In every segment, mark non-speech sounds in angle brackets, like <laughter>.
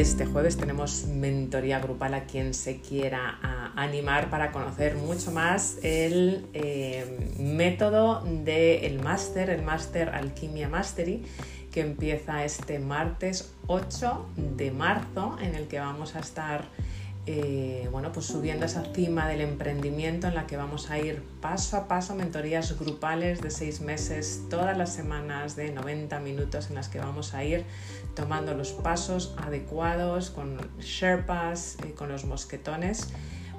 Este jueves tenemos mentoría grupal a quien se quiera animar para conocer mucho más el eh, método del máster, el máster Alquimia Mastery, que empieza este martes 8 de marzo, en el que vamos a estar eh, bueno, pues subiendo esa cima del emprendimiento en la que vamos a ir paso a paso, mentorías grupales de seis meses, todas las semanas de 90 minutos en las que vamos a ir tomando los pasos adecuados con Sherpas, y con los mosquetones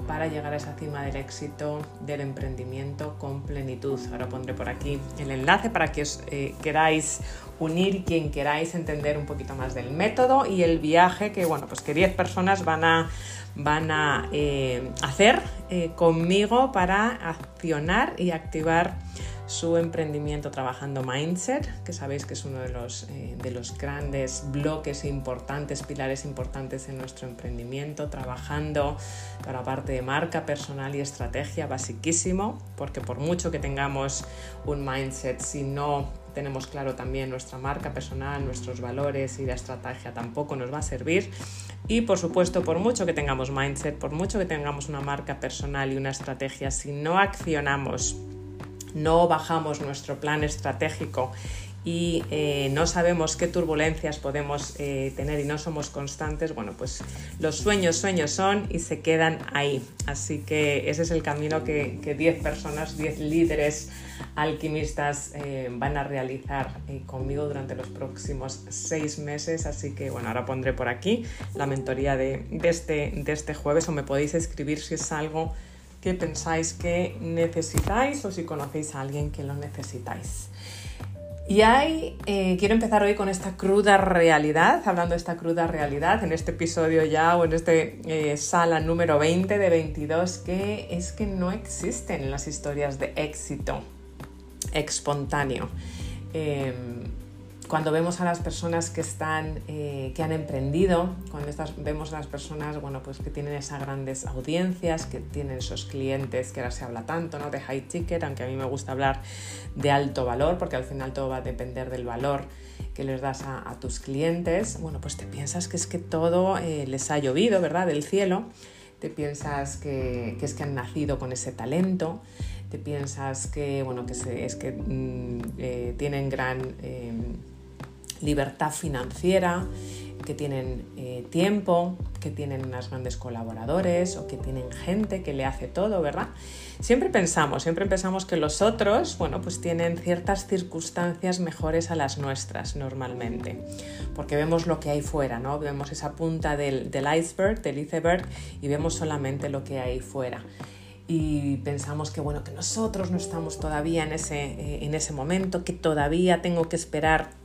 para llegar a esa cima del éxito del emprendimiento con plenitud. Ahora pondré por aquí el enlace para que os eh, queráis unir, quien queráis entender un poquito más del método y el viaje que, bueno, pues que 10 personas van a van a eh, hacer eh, conmigo para accionar y activar su emprendimiento trabajando Mindset, que sabéis que es uno de los, eh, de los grandes bloques importantes, pilares importantes en nuestro emprendimiento, trabajando para la parte de marca personal y estrategia, basiquísimo, porque por mucho que tengamos un mindset, si no tenemos claro también nuestra marca personal, nuestros valores y la estrategia tampoco nos va a servir. Y por supuesto, por mucho que tengamos mindset, por mucho que tengamos una marca personal y una estrategia, si no accionamos, no bajamos nuestro plan estratégico y eh, no sabemos qué turbulencias podemos eh, tener y no somos constantes, bueno, pues los sueños, sueños son y se quedan ahí. Así que ese es el camino que 10 personas, 10 líderes alquimistas eh, van a realizar conmigo durante los próximos seis meses. Así que bueno, ahora pondré por aquí la mentoría de, este, de este jueves o me podéis escribir si es algo que pensáis que necesitáis o si conocéis a alguien que lo necesitáis. Y hay, eh, quiero empezar hoy con esta cruda realidad, hablando de esta cruda realidad en este episodio ya o en este eh, sala número 20 de 22, que es que no existen las historias de éxito espontáneo. Em, cuando vemos a las personas que están, eh, que han emprendido, cuando vemos a las personas, bueno, pues que tienen esas grandes audiencias, que tienen esos clientes que ahora se habla tanto, ¿no? De high ticket, aunque a mí me gusta hablar de alto valor, porque al final todo va a depender del valor que les das a, tus clientes, bueno, pues te piensas que es que todo eh, les ha llovido, ¿verdad? Del cielo, te piensas que, que es que han nacido con ese talento, te piensas que, bueno, que es que mm, eh, tienen gran libertad financiera, que tienen eh, tiempo, que tienen unas grandes colaboradores o que tienen gente que le hace todo, ¿verdad? Siempre pensamos, siempre pensamos que los otros, bueno, pues tienen ciertas circunstancias mejores a las nuestras normalmente, porque vemos lo que hay fuera, ¿no? Vemos esa punta del, del iceberg, del iceberg, y vemos solamente lo que hay fuera y pensamos que bueno que nosotros no estamos todavía en ese, eh, en ese momento, que todavía tengo que esperar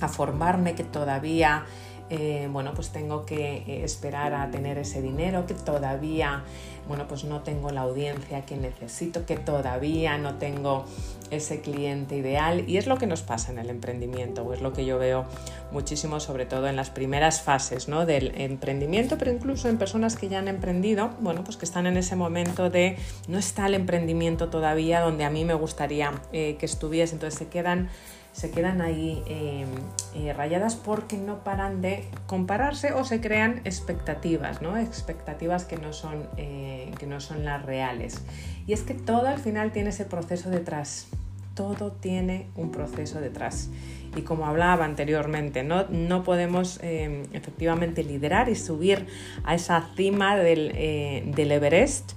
a formarme, que todavía eh, bueno, pues tengo que eh, esperar a tener ese dinero, que todavía, bueno, pues no tengo la audiencia que necesito, que todavía no tengo ese cliente ideal. Y es lo que nos pasa en el emprendimiento, o es lo que yo veo muchísimo, sobre todo en las primeras fases ¿no? del emprendimiento, pero incluso en personas que ya han emprendido, bueno, pues que están en ese momento de no está el emprendimiento todavía donde a mí me gustaría eh, que estuviese, entonces se quedan se quedan ahí em, eh, rayadas porque no paran de compararse o se crean expectativas, ¿no? expectativas que no, son, eh, que no son las reales. Y es que todo al final tiene ese proceso detrás, todo tiene un proceso detrás. Y como hablaba anteriormente, no, no podemos em, efectivamente liderar y subir a esa cima del, eh, del Everest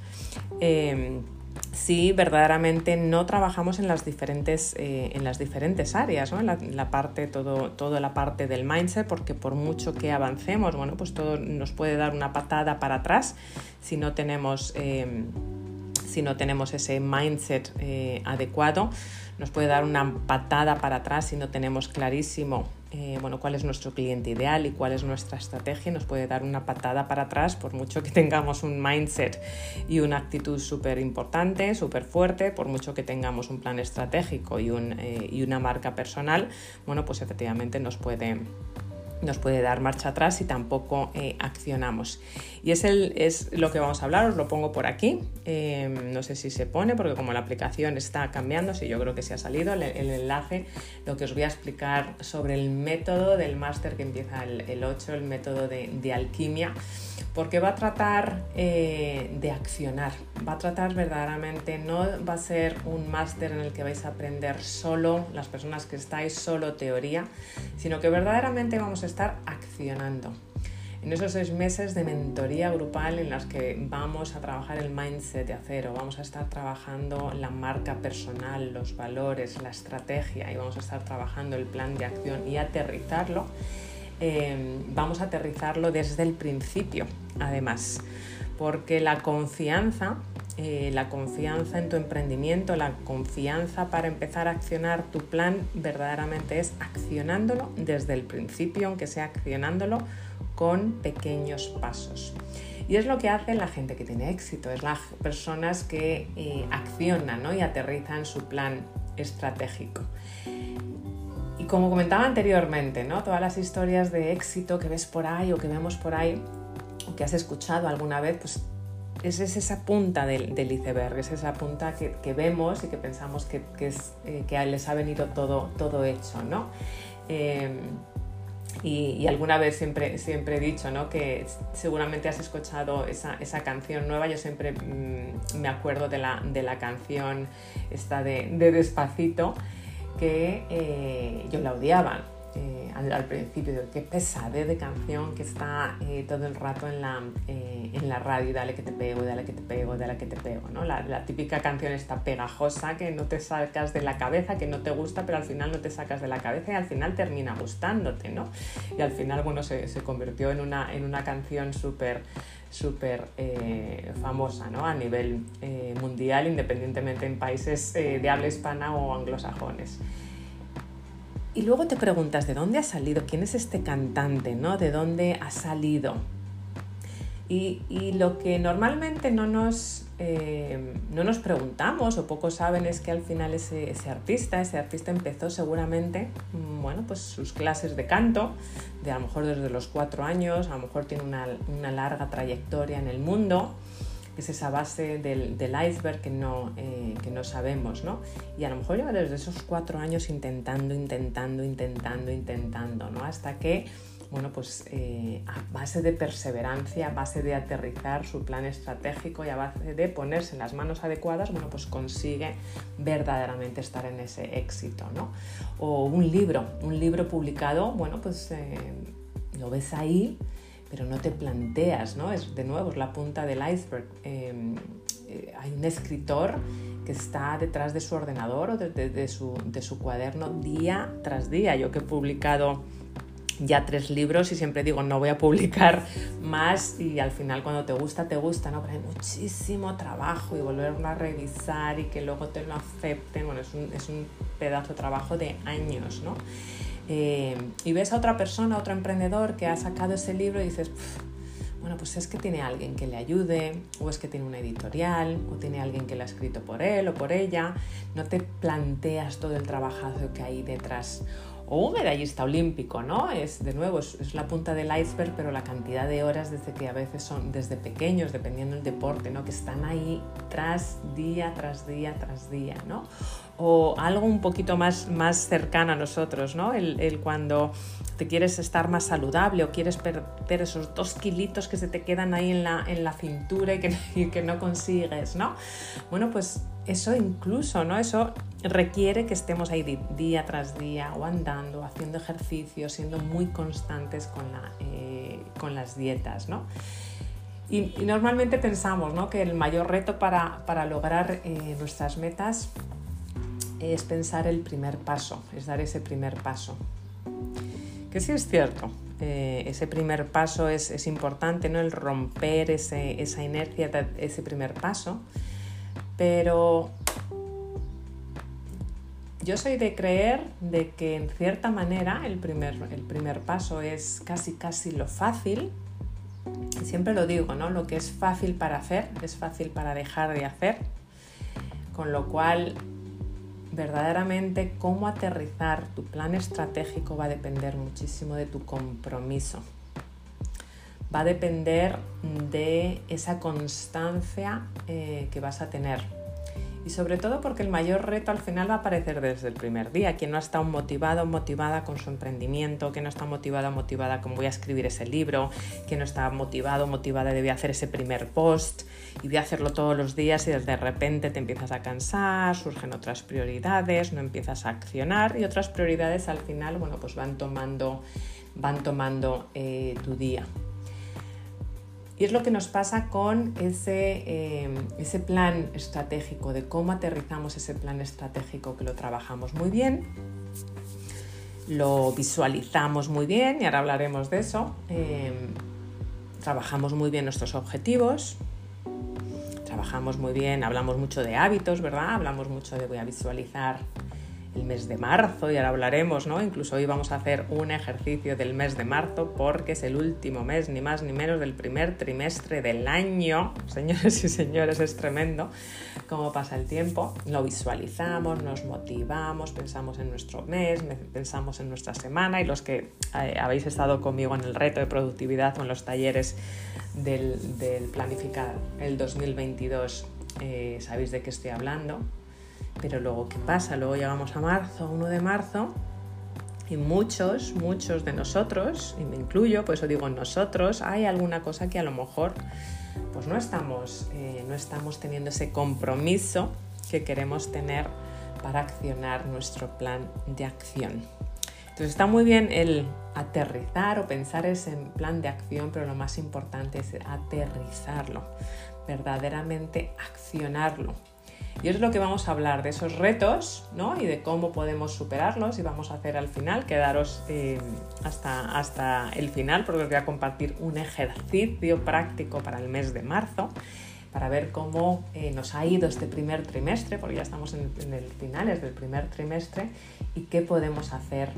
si verdaderamente no trabajamos en las diferentes, eh, en las diferentes áreas, ¿no? en, la, parte, todo, toda la parte del mindset, porque por mucho que avancemos, bueno, pues todo nos puede dar una patada para atrás si no tenemos, eh, si no tenemos ese mindset eh, adecuado, nos puede dar una patada para atrás si no tenemos clarísimo eh, bueno, cuál es nuestro cliente ideal y cuál es nuestra estrategia. Nos puede dar una patada para atrás por mucho que tengamos un mindset y una actitud súper importante, súper fuerte, por mucho que tengamos un plan estratégico y, un, eh, y, una marca personal, bueno, pues efectivamente nos puede, nos puede dar marcha atrás si tampoco eh, accionamos. Y es, el, es lo que vamos a hablar, os lo pongo por aquí. Em, no sé si se pone, porque como la aplicación está cambiando, sí, yo creo que se ha salido el, enlace, lo que os voy a explicar sobre el método del máster que empieza el, 8, el método de, de, alquimia, porque va a tratar eh, de accionar, va a tratar verdaderamente, no va a ser un máster en el que vais a aprender solo, las personas que estáis solo teoría, sino que verdaderamente vamos a estar accionando. En esos seis meses de mentoría grupal en las que vamos a trabajar el mindset de acero, vamos a estar trabajando la marca personal, los valores, la estrategia y vamos a estar trabajando el plan de acción y aterrizarlo, eh, vamos a aterrizarlo desde el principio, además, porque la confianza eh, la confianza en tu emprendimiento, la confianza para empezar a accionar tu plan verdaderamente es accionándolo desde el principio, aunque sea accionándolo con pequeños pasos. Y es lo que hace la gente que tiene éxito, es las personas que eh, accionan y aterrizan su plan estratégico. Y como comentaba anteriormente, ¿no? todas las historias de éxito que ves por ahí o que vemos por ahí o que has escuchado alguna vez, pues es, esa punta del, iceberg, es esa punta que, vemos y que pensamos que, es, eh, que les ha venido todo, todo hecho, ¿no? Em, y, alguna vez siempre, siempre he dicho ¿no? que seguramente has escuchado esa, esa canción nueva. Yo siempre mm, me acuerdo de la, de la canción esta de, Despacito, que eh, yo la odiaba eh, al, principio, qué pesadez de canción que está eh, todo el rato en la, eh, en la radio, dale que te pego, dale que te pego, dale que te pego, ¿no? La, la, típica canción está pegajosa que no te sacas de la cabeza, que no te gusta, pero al final no te sacas de la cabeza y al final termina gustándote, ¿no? Y al final, bueno, se, se convirtió en una, en una canción súper súper famosa ¿no? a nivel mundial, independientemente en países de habla hispana o anglosajones. Y luego te preguntas, ¿de dónde ha salido? ¿Quién es este cantante? ¿no? ¿De dónde ha salido? Y, lo que normalmente no nos, eh, no nos preguntamos o pocos saben es que al final ese, artista, ese artista empezó seguramente, mm, bueno, pues sus clases de canto, de a lo mejor desde los cuatro años, a lo mejor tiene una, una larga trayectoria en el mundo es esa base del, iceberg que no, eh, que no sabemos, ¿no? Y a lo mejor lleva desde esos cuatro años intentando, intentando, intentando, intentando, ¿no? Hasta que, bueno, pues eh, a base de perseverancia, a base de aterrizar su plan estratégico y a base de ponerse en las manos adecuadas, bueno, pues consigue verdaderamente estar en ese éxito, ¿no? O un libro, un libro publicado, bueno, pues eh, lo ves ahí pero no te planteas, ¿no? Es de nuevo, es la punta del iceberg. Em, eh, hay un escritor que está detrás de su ordenador o de, su, de, su, cuaderno día tras día. Yo que he publicado ya tres libros y siempre digo no voy a publicar más y al final cuando te gusta te gusta, ¿no? Pero hay muchísimo trabajo y volverlo a revisar y que luego te lo acepten, bueno, es un, es un pedazo de trabajo de años, ¿no? Eh, y ves a otra persona, otro emprendedor que ha sacado ese libro y dices, bueno, pues es que tiene alguien que le ayude, o es que tiene una editorial, o tiene alguien que lo ha escrito por él o por ella. No te planteas todo el trabajazo que hay detrás o un medallista olímpico, ¿no? Es de nuevo, es, la punta del iceberg, pero la cantidad de horas desde que a veces son desde pequeños, dependiendo del deporte, ¿no? Que están ahí tras día, tras día, tras día, ¿no? O algo un poquito más, más cercano a nosotros, ¿no? El, cuando te quieres estar más saludable o quieres perder esos dos kilitos que se te quedan ahí en la, en la cintura y que, <laughs> que no consigues, ¿no? Bueno, pues eso incluso, ¿no? Eso requiere que estemos ahí día tras día o andando, haciendo ejercicio, siendo muy constantes con, eh, las dietas, ¿no? Y, normalmente pensamos ¿no? que el mayor reto para, lograr eh, nuestras metas es pensar el primer paso, es dar ese primer paso. Que sí es cierto, eh, ese primer paso es, importante, ¿no? el romper esa inercia, ese primer paso, pero yo soy de creer de que en cierta manera el primer, el primer paso es casi casi lo fácil. Siempre lo digo, ¿no? Lo que es fácil para hacer es fácil para dejar de hacer. Con lo cual verdaderamente cómo aterrizar tu plan estratégico va a depender muchísimo de tu compromiso. Va a depender de esa constancia eh, que vas a tener y sobre todo porque el mayor reto al final va a aparecer desde el primer día. Quien no ha estado motivado motivada con su emprendimiento, quien no está motivado motivada con voy a escribir ese libro, quien no está motivado motivada de hacer ese primer post y voy a hacerlo todos los días y de repente te empiezas a cansar, surgen otras prioridades, no empiezas a accionar y otras prioridades al final, bueno, pues van tomando, van tomando eh, tu día. Y es lo que nos pasa con ese, eh, ese plan estratégico, de cómo aterrizamos ese plan estratégico que lo trabajamos muy bien, lo visualizamos muy bien y ahora hablaremos de eso. Eh, trabajamos muy bien nuestros objetivos, trabajamos muy bien, hablamos mucho de hábitos, ¿verdad? Hablamos mucho de voy a visualizar el mes de marzo y ahora hablaremos, ¿no? Incluso hoy vamos a hacer un ejercicio del mes de marzo porque es el último mes, ni más ni menos, del primer trimestre del año. <laughs> Señores y señores, es tremendo cómo pasa el tiempo. Lo visualizamos, nos motivamos, pensamos en nuestro mes, pensamos en nuestra semana y los que eh, habéis estado conmigo en el reto de productividad o en los talleres del, planificar el 2022 eh, sabéis de qué estoy hablando. Pero luego, ¿qué pasa? Luego llegamos a marzo, 1 de marzo, y muchos, muchos de nosotros, y me incluyo, por eso digo nosotros, hay alguna cosa que a lo mejor pues no estamos, eh, no estamos teniendo ese compromiso que queremos tener para accionar nuestro plan de acción. Entonces está muy bien el aterrizar o pensar ese plan de acción, pero lo más importante es aterrizarlo, verdaderamente accionarlo. Y es lo que vamos a hablar, de esos retos ¿no? y de cómo podemos superarlos y vamos a hacer al final, quedaros eh, hasta, hasta el final porque os voy a compartir un ejercicio práctico para el mes de marzo para ver cómo eh, nos ha ido este primer trimestre, porque ya estamos en, en el finales del primer trimestre, y qué podemos hacer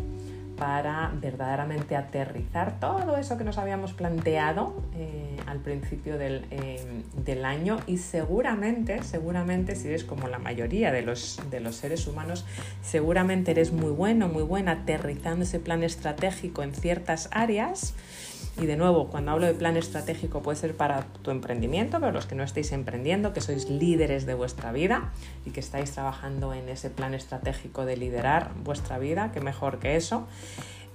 para verdaderamente aterrizar todo eso que nos habíamos planteado eh, al principio eh, del, año. Y seguramente, seguramente si eres como la mayoría de los, de los seres humanos, seguramente eres muy bueno, muy buena aterrizando ese plan estratégico en ciertas áreas y de nuevo, cuando hablo de plan estratégico puede ser para tu emprendimiento, pero los que no estéis emprendiendo, que sois líderes de vuestra vida y que estáis trabajando en ese plan estratégico de liderar vuestra vida, que mejor que eso.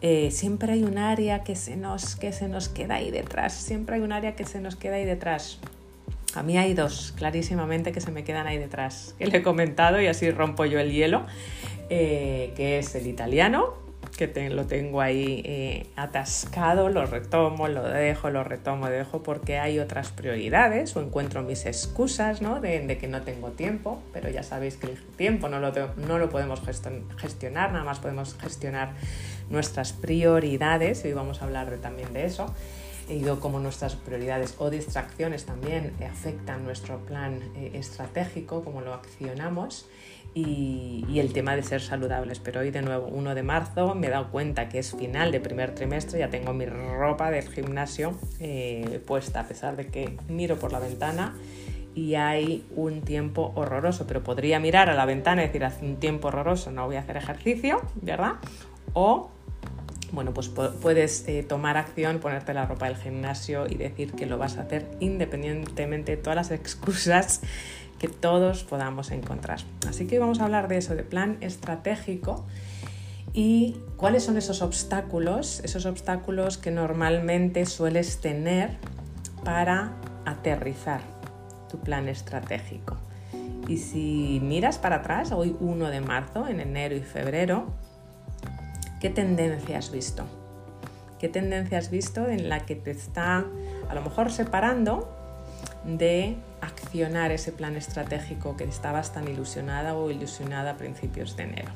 Eh, siempre hay un área que se, nos, que se nos queda ahí detrás, siempre hay un área que se nos queda ahí detrás. A mí hay dos, clarísimamente, que se me quedan ahí detrás, que le he comentado y así rompo yo el hielo, eh, que es el italiano, que lo tengo ahí eh, atascado, lo retomo, lo dejo, lo retomo, dejo porque hay otras prioridades o encuentro mis excusas ¿no? de, que no tengo tiempo, pero ya sabéis que el tiempo no lo, no lo podemos gestionar, nada más podemos gestionar nuestras prioridades y hoy vamos a hablar también de eso. He ido como nuestras prioridades o distracciones también afectan nuestro plan eh, estratégico, como lo accionamos y, el tema de ser saludables. Pero hoy de nuevo, 1 de marzo, me he dado cuenta que es final de primer trimestre, ya tengo mi ropa del gimnasio eh, puesta, a pesar de que miro por la ventana y hay un tiempo horroroso, pero podría mirar a la ventana y decir, hace un tiempo horroroso, no voy a hacer ejercicio, ¿verdad? O bueno, pues puedes eh, tomar acción, ponerte la ropa del gimnasio y decir que lo vas a hacer independientemente de todas las excusas que todos podamos encontrar. Así que vamos a hablar de eso, de plan estratégico y cuáles son esos obstáculos, esos obstáculos que normalmente sueles tener para aterrizar tu plan estratégico. Y si miras para atrás, hoy 1 de marzo, en enero y febrero, ¿qué tendencia has visto? ¿Qué tendencia has visto en la que te está a lo mejor separando de accionar ese plan estratégico que estabas tan ilusionada o ilusionada a principios de enero.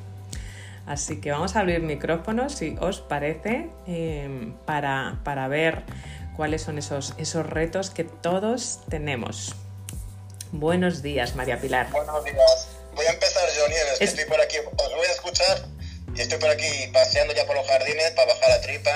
Así que vamos a abrir micrófonos, si os parece, em, para, para, ver cuáles son esos, esos retos que todos tenemos. Buenos días, María Pilar. Buenos días. Voy a empezar yo, Nieves, que estoy por aquí. Os voy a escuchar estoy por aquí paseando ya por los jardines para bajar la tripa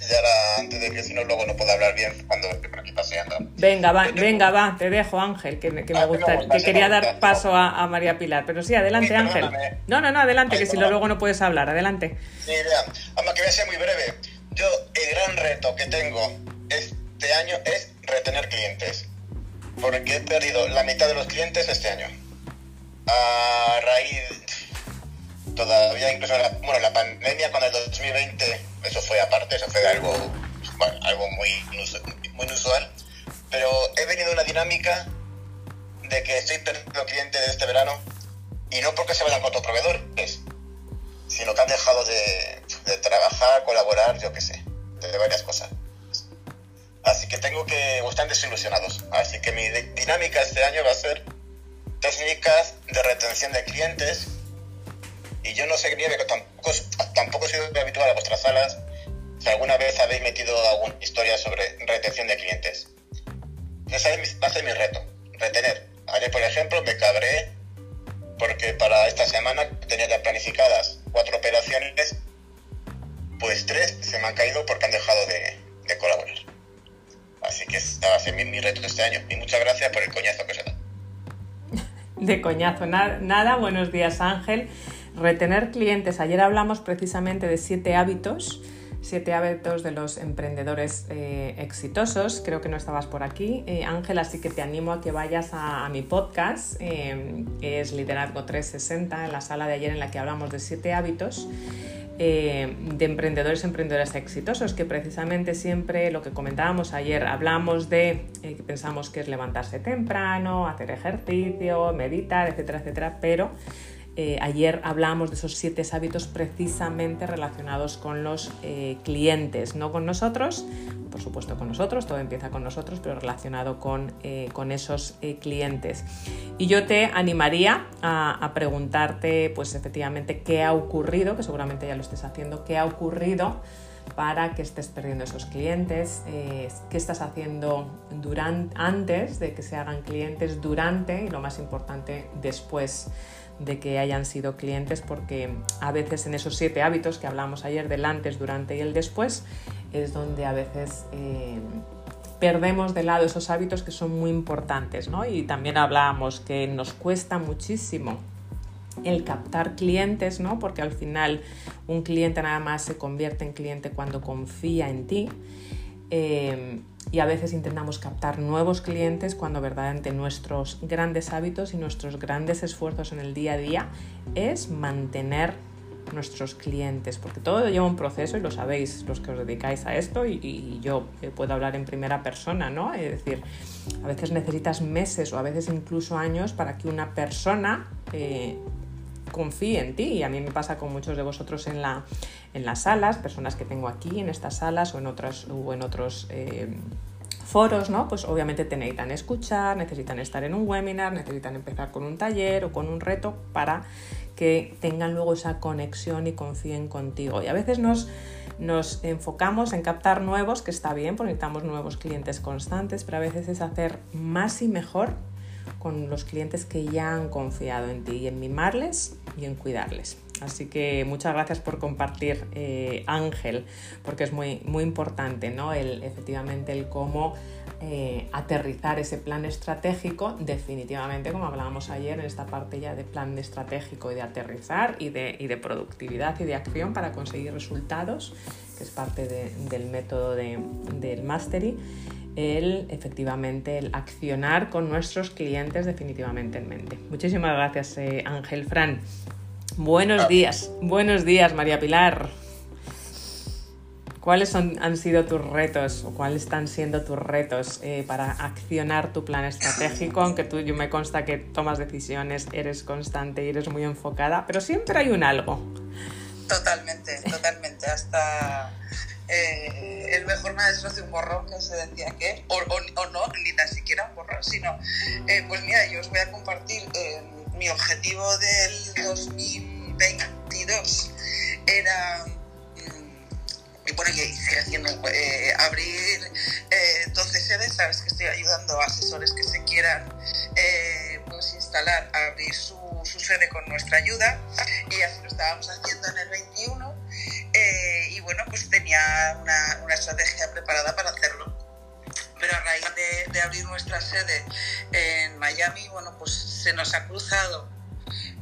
Y ahora, antes de que si no, luego no puedo hablar bien cuando esté por aquí paseando. Venga, va, venga, va, te dejo, Ángel, que, me, Ah, gusta, que me gusta, que quería dar gusta. paso a, a María Pilar. Pero sí, adelante, Ángel. No, no, no, adelante, Ay, que si perdón. luego no puedes hablar, adelante. Sí, vean, además que voy a ser muy breve. Yo, el gran reto que tengo este año es retener clientes. Porque he perdido la mitad de los clientes este año. A raíz, todavía incluso, la, bueno, la pandemia con el 2020, eso fue aparte, eso fue algo, algo muy, muy inusual. Pero he venido una dinámica de que estoy perdiendo clientes de este verano y no porque se vayan con otros proveedores, sino que han dejado de, de trabajar, colaborar, yo qué sé, de varias cosas. Así que tengo que, o están desilusionados. Así que mi di- dinámica este año va a ser técnicas de retención de clientes. Y yo no sé, que tampoco, tampoco sido habitual a vuestras salas. Si alguna vez habéis metido alguna historia sobre retención de clientes. Ese es mi- va a ser mi reto, retener. Ayer, por ejemplo, me cabré porque para esta semana tenía ya planificadas cuatro operaciones, pues tres se me han caído porque han dejado de, colaborar. Así que va a ser mi, mi reto este año. Y muchas gracias por el coñazo que os he dado. De coñazo, Na- nada, buenos días Ángel. Retener clientes. Ayer hablamos precisamente de siete hábitos, siete hábitos de los emprendedores eh, exitosos. Creo que no estabas por aquí, eh, Ángel, así que te animo a que vayas a, mi podcast, eh, que es Liderazgo 360, en la sala de ayer en la que hablamos de siete hábitos. de emprendedores emprendedoras exitosos, que precisamente siempre lo que comentábamos ayer, hablamos de que pensamos que es levantarse temprano, hacer ejercicio, meditar, etcétera, etcétera, pero eh, ayer hablábamos de esos siete hábitos precisamente relacionados con los eh, clientes, no con nosotros, por supuesto con nosotros, todo empieza con nosotros, pero relacionado con, eh, con esos clientes. Y yo te animaría a, a preguntarte, pues efectivamente, qué ha ocurrido, que seguramente ya lo estés haciendo, qué ha ocurrido para que estés perdiendo esos clientes, eh, qué estás haciendo durante, antes de que se hagan clientes, durante y lo más importante, después de que hayan sido clientes, porque a veces en esos siete hábitos que hablamos ayer del antes, durante y el después, es donde a veces eh, perdemos de lado esos hábitos que son muy importantes, ¿no? Y también hablábamos que nos cuesta muchísimo el captar clientes, ¿no? Porque al final un cliente nada más se convierte en cliente cuando confía en ti. Eh, y a veces intentamos captar nuevos clientes cuando verdaderamente nuestros grandes hábitos y nuestros grandes esfuerzos en el día a día es mantener nuestros clientes, porque todo lleva un proceso y lo sabéis los que os dedicáis a esto y, yo puedo hablar en primera persona, ¿no? Es decir, a veces necesitas meses o a veces incluso años para que una persona eh, confíe en ti y a mí me pasa con muchos de vosotros en, la, en las salas, personas que tengo aquí en estas salas o en, otras, o en otros eh, foros, ¿no? Pues obviamente te necesitan escuchar, necesitan estar en un webinar, necesitan empezar con un taller o con un reto para que tengan luego esa conexión y confíen contigo. Y a veces nos, nos enfocamos en captar nuevos, que está bien, porque necesitamos nuevos clientes constantes, pero a veces es hacer más y mejor con los clientes que ya han confiado en ti y en mimarles y en cuidarles. Así que muchas gracias por compartir, eh, Ángel, porque es muy, muy importante, ¿no? El, efectivamente, el cómo eh, aterrizar ese plan estratégico, definitivamente, como hablábamos ayer en esta parte ya de plan estratégico y de aterrizar y de, y de productividad y de acción para conseguir resultados, que es parte de, del método de, del Mastery el efectivamente el accionar con nuestros clientes definitivamente en mente. Muchísimas gracias eh, Ángel Fran. Buenos días, buenos días María Pilar. ¿Cuáles son, han sido tus retos o cuáles están siendo tus retos eh, para accionar tu plan estratégico? Aunque tú yo me consta que tomas decisiones, eres constante y eres muy enfocada, pero siempre hay un algo. Totalmente, totalmente. Hasta eh, el mejor maestro hace un borrón, que se decía que, o, o, o no, ni tan siquiera un borrón, sino, eh, pues mira, yo os voy a compartir eh, mi objetivo del 2022 era, y bueno, y sigue haciendo, eh, abrir 12 sedes, sabes que estoy ayudando a asesores que se quieran eh, pues instalar, abrir su, su, sede con nuestra ayuda, y así lo estábamos haciendo en el 21. Eh, y bueno, pues tenía una, una, estrategia preparada para hacerlo. Pero a raíz de, abrir nuestra sede en Miami, bueno, pues se nos ha cruzado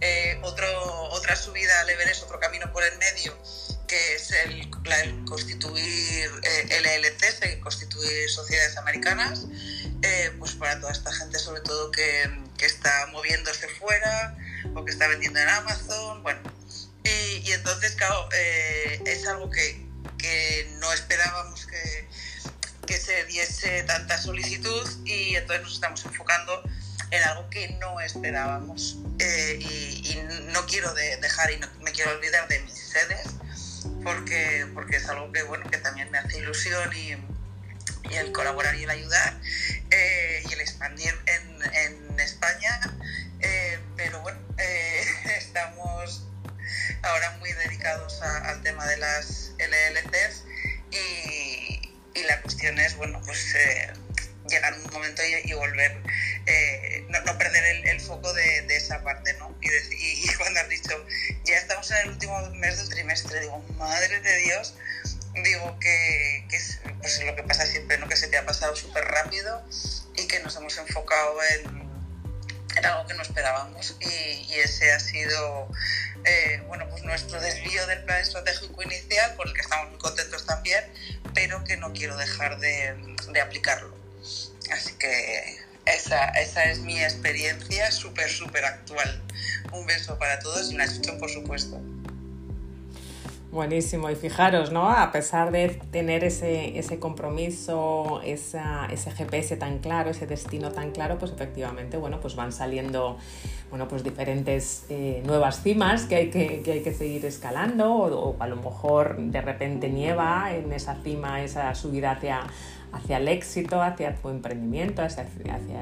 eh, otro, otra subida al Everest, otro camino por el medio, que es el, constituir eh, LLCs, el constituir sociedades americanas, eh, pues para toda esta gente sobre todo que, que, está moviéndose fuera o que está vendiendo en Amazon, bueno. Y, y entonces, claro, eh, es algo que, que no esperábamos que, que se diese tanta solicitud y entonces nos estamos enfocando en algo que no esperábamos y, y, no quiero dejar y no me quiero olvidar de mis sedes porque, porque es algo que, bueno, que también me hace ilusión y, y el colaborar y el ayudar eh, y el expandir en, en España. Eh, pero bueno, eh, <laughs> estamos ahora muy dedicados a, al tema de las LLCs y, y, la cuestión es, bueno, pues llegar un momento y, volver, no, no, perder el, el foco de, de, esa parte, ¿no? Y, de, y, cuando has dicho, en el último mes del trimestre, digo, madre de Dios, digo que, es pues, lo que pasa siempre, ¿no? que se te ha pasado súper rápido y que nos hemos enfocado en, en algo que no esperábamos y, ese ha sido eh, bueno, pues nuestro desvío del plan estratégico inicial, por el que estamos muy contentos también, pero que no quiero dejar de, de aplicarlo. Así que esa, esa es mi experiencia súper, súper actual. Un beso para todos y una escucha, por supuesto. Buenísimo, y fijaros, ¿no? A pesar de tener ese, ese compromiso, esa, ese GPS tan claro, ese destino tan claro, pues efectivamente, bueno, pues van saliendo, bueno, pues diferentes eh, nuevas cimas que hay que, que, hay que seguir escalando, o, o, a lo mejor de repente nieva en esa cima, esa subida hacia, hacia el éxito, hacia tu emprendimiento, hacia,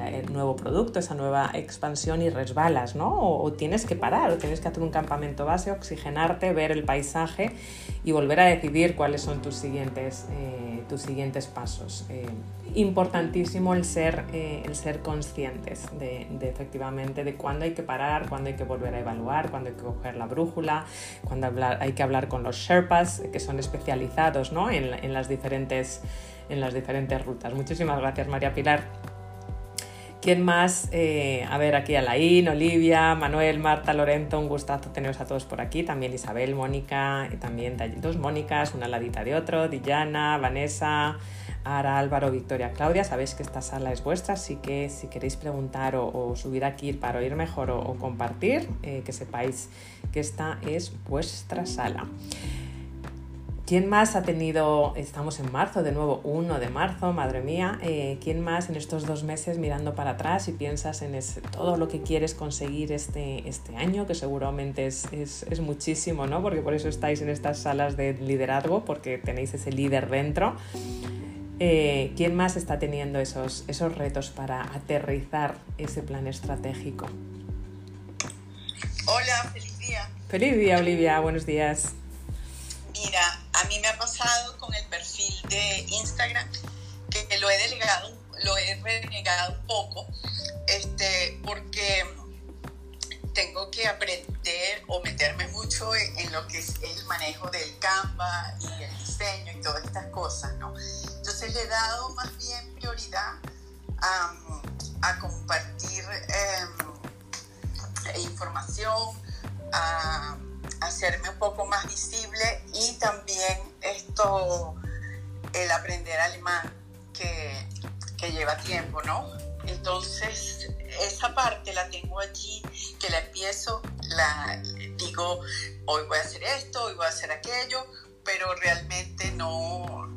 el nuevo producto, esa nueva expansión y resbalas, ¿no? O, tienes que parar, o tienes que hacer un campamento base, oxigenarte, ver el paisaje y volver a decidir cuáles son tus siguientes, eh, tus siguientes pasos. Eh, importantísimo el ser, eh, el ser conscientes de, efectivamente de cuándo hay que parar, cuándo hay que volver a evaluar, cuándo hay que coger la brújula, cuándo hablar, hay que hablar con los Sherpas, que son especializados ¿no? en las diferentes en las diferentes rutas. Muchísimas gracias, María Pilar. ¿Quién más? Eh, a ver, aquí Alain, Olivia, Manuel, Marta, Lorento, un gustazo teneros a todos por aquí. También Isabel, Mónica, también dos Mónicas, una ladita de otro, Dillana, Vanessa, Ara, Álvaro, Victoria, Claudia. Sabéis que esta sala es vuestra, así que si queréis preguntar o, subir aquí para oír mejor o, o compartir, eh, que sepáis que esta es vuestra sala. ¿Quién más ha tenido, estamos en marzo, de nuevo 1 de marzo, madre mía, eh, ¿quién más en estos dos meses mirando para atrás y piensas en ese, todo lo que quieres conseguir este, este año, que seguramente es, es, es, muchísimo, ¿no? Porque por eso estáis en estas salas de liderazgo, porque tenéis ese líder dentro. Eh, ¿Quién más está teniendo esos, esos retos para aterrizar ese plan estratégico? Hola, feliz día. Feliz día, Olivia, buenos días. Mira, a mí me ha pasado con el perfil de Instagram que lo he delegado, lo he renegado un poco, este, porque tengo que aprender o meterme mucho en, lo que es el manejo del Canva y el diseño y todas estas cosas, ¿no? Entonces le he dado más bien prioridad a, compartir eh, información, hacerme un poco más visible y también esto, el aprender alemán que, que lleva tiempo, ¿no? Entonces, esa parte la tengo allí, que la empiezo, la digo, hoy voy a hacer esto, hoy voy a hacer aquello, pero realmente no,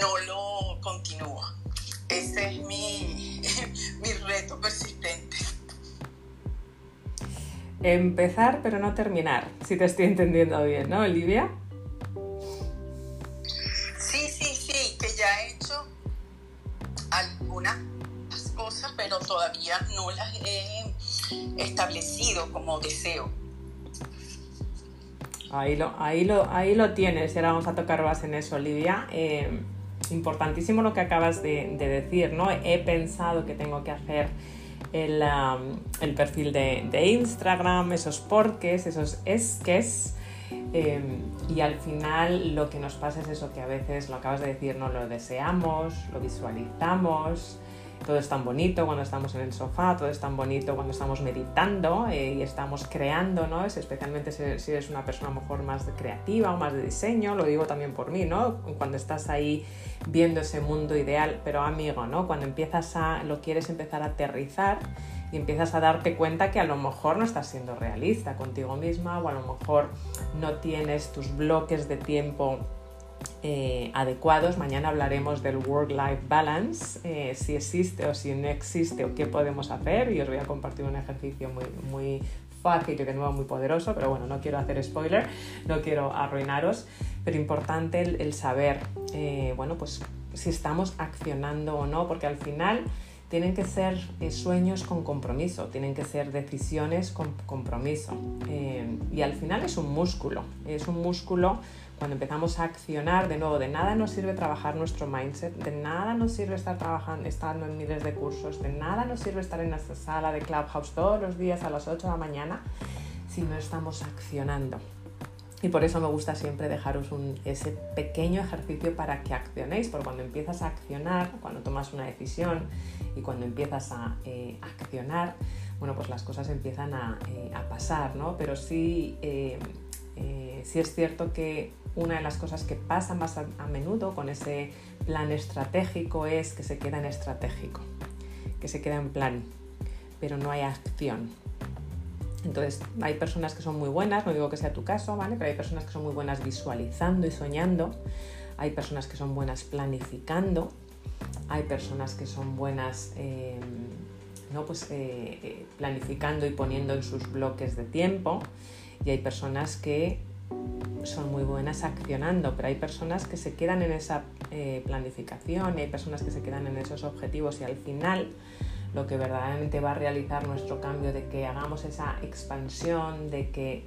no lo continúo. Ese es mi, <laughs> mi reto persistente. Empezar pero no terminar, si te estoy entendiendo bien, ¿no, Olivia? Sí, sí, sí, que ya he hecho algunas cosas, pero todavía no las he establecido como deseo. Ahí lo, ahí lo, ahí lo tienes, y ahora vamos a tocar más en eso, Olivia. Eh, importantísimo lo que acabas de, de decir, ¿no? He pensado que tengo que hacer el, perfil de, de, Instagram, esos porques, esos esques. Em, y al final lo que nos pasa es eso que a veces, lo acabas de decir, no lo deseamos, lo visualizamos, todo es tan bonito cuando estamos en el sofá, todo es tan bonito cuando estamos meditando eh, y estamos creando, ¿no? Es especialmente si, si, eres una persona a lo mejor más creativa o más de diseño, lo digo también por mí, ¿no? Cuando estás ahí viendo ese mundo ideal, pero amigo, ¿no? Cuando empiezas a, lo quieres empezar a aterrizar y empiezas a darte cuenta que a lo mejor no estás siendo realista contigo misma o a lo mejor no tienes tus bloques de tiempo eh, adecuados. Mañana hablaremos del work-life balance, eh, si existe o si no existe o qué podemos hacer y os voy a compartir un ejercicio muy, muy fácil y de nuevo muy poderoso, pero bueno, no quiero hacer spoiler, no quiero arruinaros, pero importante el, saber, eh, bueno, pues si estamos accionando o no, porque al final tienen que ser sueños con compromiso, tienen que ser decisiones con compromiso. y al final es un músculo, es un músculo cuando empezamos a accionar, de nuevo, de nada nos sirve trabajar nuestro mindset, de nada nos sirve estar trabajando, estando en miles de cursos, de nada nos sirve estar en nuestra sala de Clubhouse todos los días a las 8 de la mañana si no estamos accionando. Y por eso me gusta siempre dejaros un, ese pequeño ejercicio para que accionéis, porque cuando empiezas a accionar, cuando tomas una decisión y cuando empiezas a eh, accionar, bueno, pues las cosas empiezan a, eh, pasar, ¿no? Pero sí, eh, sí es cierto que una de las cosas que pasa más a, menudo con ese plan estratégico es que se queda en estratégico, que se queda en plan, pero no hay acción. Entonces, hay personas que son muy buenas, no digo que sea tu caso, ¿vale? Pero hay personas que son muy buenas visualizando y soñando, hay personas que son buenas planificando, hay personas que son buenas em, ¿no? pues, eh, eh, planificando y poniendo en sus bloques de tiempo, y hay personas que son muy buenas accionando, pero hay personas que se quedan en esa eh, planificación y hay personas que se quedan en esos objetivos y al final lo que verdaderamente va a realizar nuestro cambio de que hagamos esa expansión, de que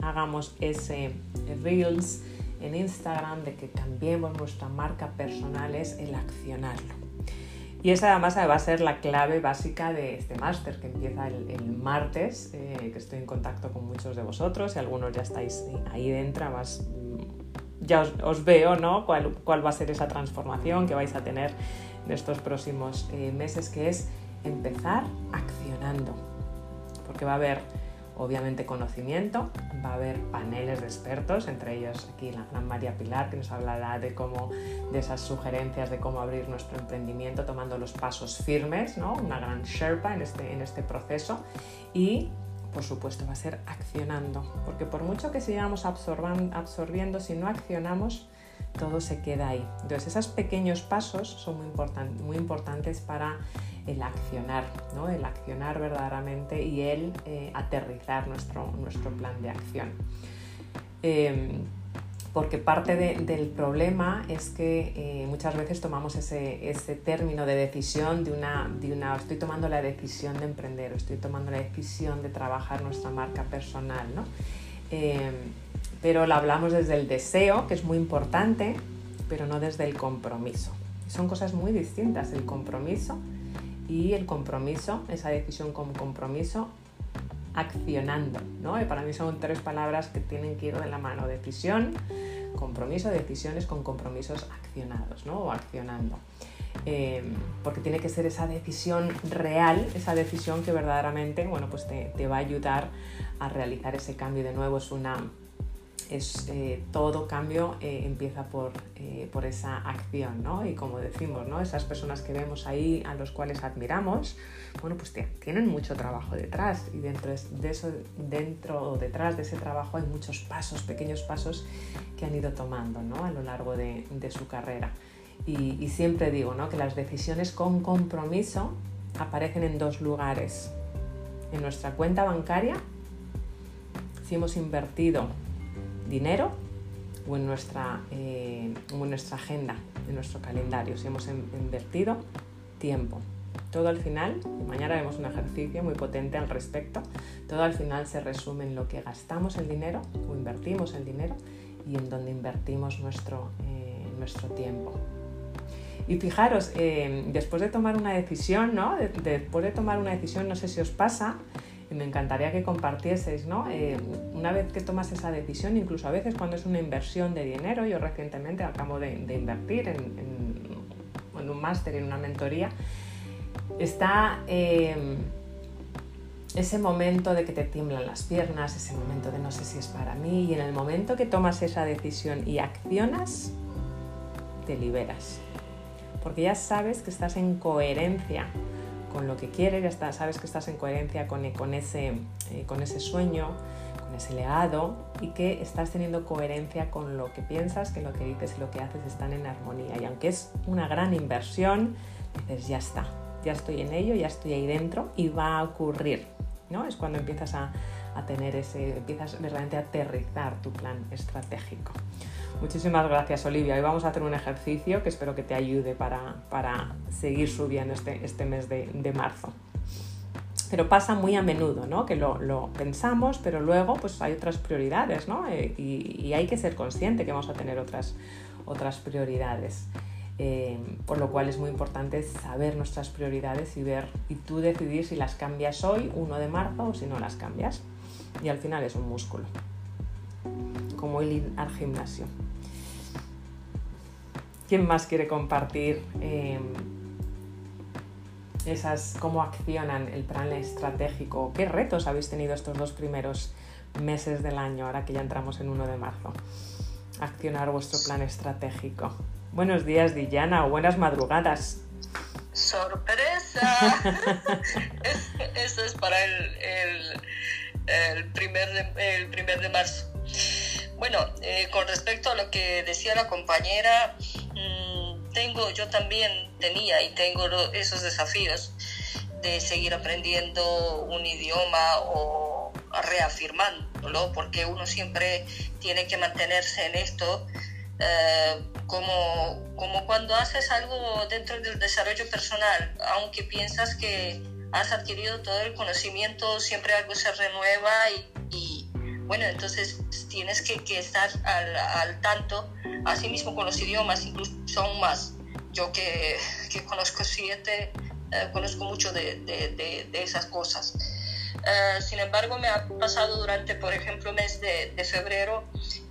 hagamos ese reels en Instagram, de que cambiemos nuestra marca personal es el accionarlo. Y esa además va a ser la clave básica de este máster que empieza el, martes, eh, que estoy en contacto con muchos de vosotros y algunos ya estáis ahí dentro, más ya os, veo ¿no? ¿Cuál, cuál, va a ser esa transformación que vais a tener en estos próximos eh, meses, que es empezar accionando, porque va a haber obviamente conocimiento, va a haber paneles de expertos, entre ellos aquí la gran María Pilar, que nos hablará de cómo, de esas sugerencias de cómo abrir nuestro emprendimiento tomando los pasos firmes, ¿no? una gran Sherpa en este, en este proceso y por supuesto va a ser accionando, porque por mucho que sigamos absorbiendo, si no accionamos, todo se queda ahí. Entonces esos pequeños pasos son muy, muy importantes para el accionar, ¿no? el accionar verdaderamente y el eh, aterrizar nuestro, nuestro plan de acción. Em, porque parte del problema es que eh, muchas veces tomamos ese, ese, término de decisión de una, de una, estoy tomando la decisión de emprender, estoy tomando la decisión de trabajar nuestra marca personal, ¿no? Pero la hablamos desde el deseo, que es muy importante, pero no desde el compromiso. Son cosas muy distintas, el compromiso y el compromiso, esa decisión con compromiso, accionando. ¿no? Y para mí son tres palabras que tienen que ir de la mano. Decisión, compromiso, decisiones con compromisos accionados ¿no? o accionando. Eh, porque tiene que ser esa decisión real, esa decisión que verdaderamente bueno, pues te, te va a ayudar a realizar ese cambio. De nuevo, es una, es, eh, todo cambio eh, empieza por, eh, por, esa acción, ¿no? Y como decimos, ¿no? Esas personas que vemos ahí, a los cuales admiramos, bueno, pues tienen mucho trabajo detrás y dentro de eso, dentro o detrás de ese trabajo hay muchos pasos, pequeños pasos que han ido tomando, ¿no? A lo largo de, de su carrera. Y, siempre digo, ¿no? Que las decisiones con compromiso aparecen en dos lugares. En nuestra cuenta bancaria, si hemos invertido dinero o en nuestra, eh, en nuestra agenda, en nuestro calendario, si hemos invertido tiempo. Todo al final, y mañana vemos un ejercicio muy potente al respecto, todo al final se resume en lo que gastamos el dinero o invertimos el dinero y en donde invertimos nuestro, eh, nuestro tiempo. Y fijaros, eh, después de tomar una decisión, ¿no? después de tomar una decisión, no sé si os pasa, y me encantaría que compartieseis, ¿no? Eh, una vez que tomas esa decisión, incluso a veces cuando es una inversión de dinero, yo recientemente acabo de, invertir en, un máster, en una mentoría, está eh, ese momento de que te tiemblan las piernas, ese momento de no sé si es para mí, y en el momento que tomas esa decisión y accionas, te liberas. Porque ya sabes que estás en coherencia con lo que quieres, ya sabes que estás en coherencia con, con, ese, eh, con ese sueño, con ese legado y que estás teniendo coherencia con lo que piensas, que lo que dices y lo que haces están en armonía. Y aunque es una gran inversión, dices, ya está, ya estoy en ello, ya estoy ahí dentro y va a ocurrir. ¿no? Es cuando empiezas a, a tener ese, empiezas realmente a aterrizar tu plan estratégico. Muchísimas gracias Olivia. Hoy vamos a hacer un ejercicio que espero que te ayude para, para seguir subiendo este, este mes de, de, marzo. Pero pasa muy a menudo, ¿no? Que lo, lo, pensamos, pero luego pues hay otras prioridades, ¿no? Eh, y, y, hay que ser consciente que vamos a tener otras, otras prioridades. Eh, por lo cual es muy importante saber nuestras prioridades y ver y tú decidir si las cambias hoy, 1 de marzo, o si no las cambias. Y al final es un músculo, como el ir al gimnasio. ¿Quién más quiere compartir eh, esas, cómo accionan el plan estratégico? ¿Qué retos habéis tenido estos dos primeros meses del año, ahora que ya entramos en 1 de marzo? Accionar vuestro plan estratégico. Buenos días, Dillana, o buenas madrugadas. ¡Sorpresa! <laughs> Eso es para el, primer el primer de marzo. Bueno, eh, con respecto a lo que decía la compañera, mm, tengo, yo también tenía y tengo esos desafíos de seguir aprendiendo un idioma o reafirmándolo, porque uno siempre tiene que mantenerse en esto, eh, como, como cuando haces algo dentro del desarrollo personal, aunque piensas que has adquirido todo el conocimiento, siempre algo se renueva y bueno, entonces tienes que, estar al, tanto, así mismo con los idiomas, incluso aún más. Yo que, conozco siete, eh, conozco mucho de, esas cosas. Eh, sin embargo, me ha pasado durante, por ejemplo, mes de, febrero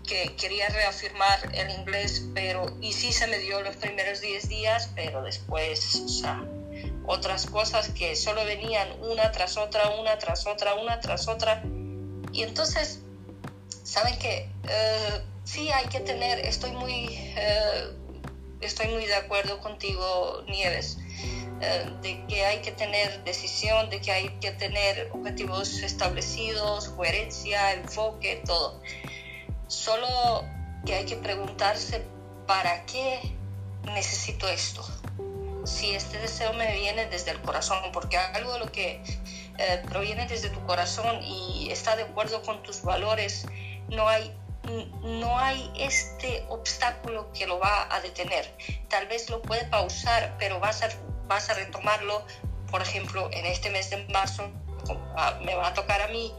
que quería reafirmar el inglés, pero y sí se me dio los primeros 10 días, pero después, o sea, otras cosas que solo venían una tras otra, una tras otra, una tras otra. Y entonces saben que eh, sí hay que tener, estoy muy, eh, estoy muy de acuerdo contigo, Nieves, eh, de que hay que tener decisión, de que hay que tener objetivos establecidos, coherencia, enfoque, todo. Solo que hay que preguntarse, ¿para qué necesito esto? Si este deseo me viene desde el corazón, porque algo lo que proviene desde tu corazón y está de acuerdo con tus valores, no hay, no hay este obstáculo que lo va a detener. Tal vez lo puede pausar, pero vas a, vas a retomarlo, por ejemplo, en este mes de marzo, me va a tocar a mí,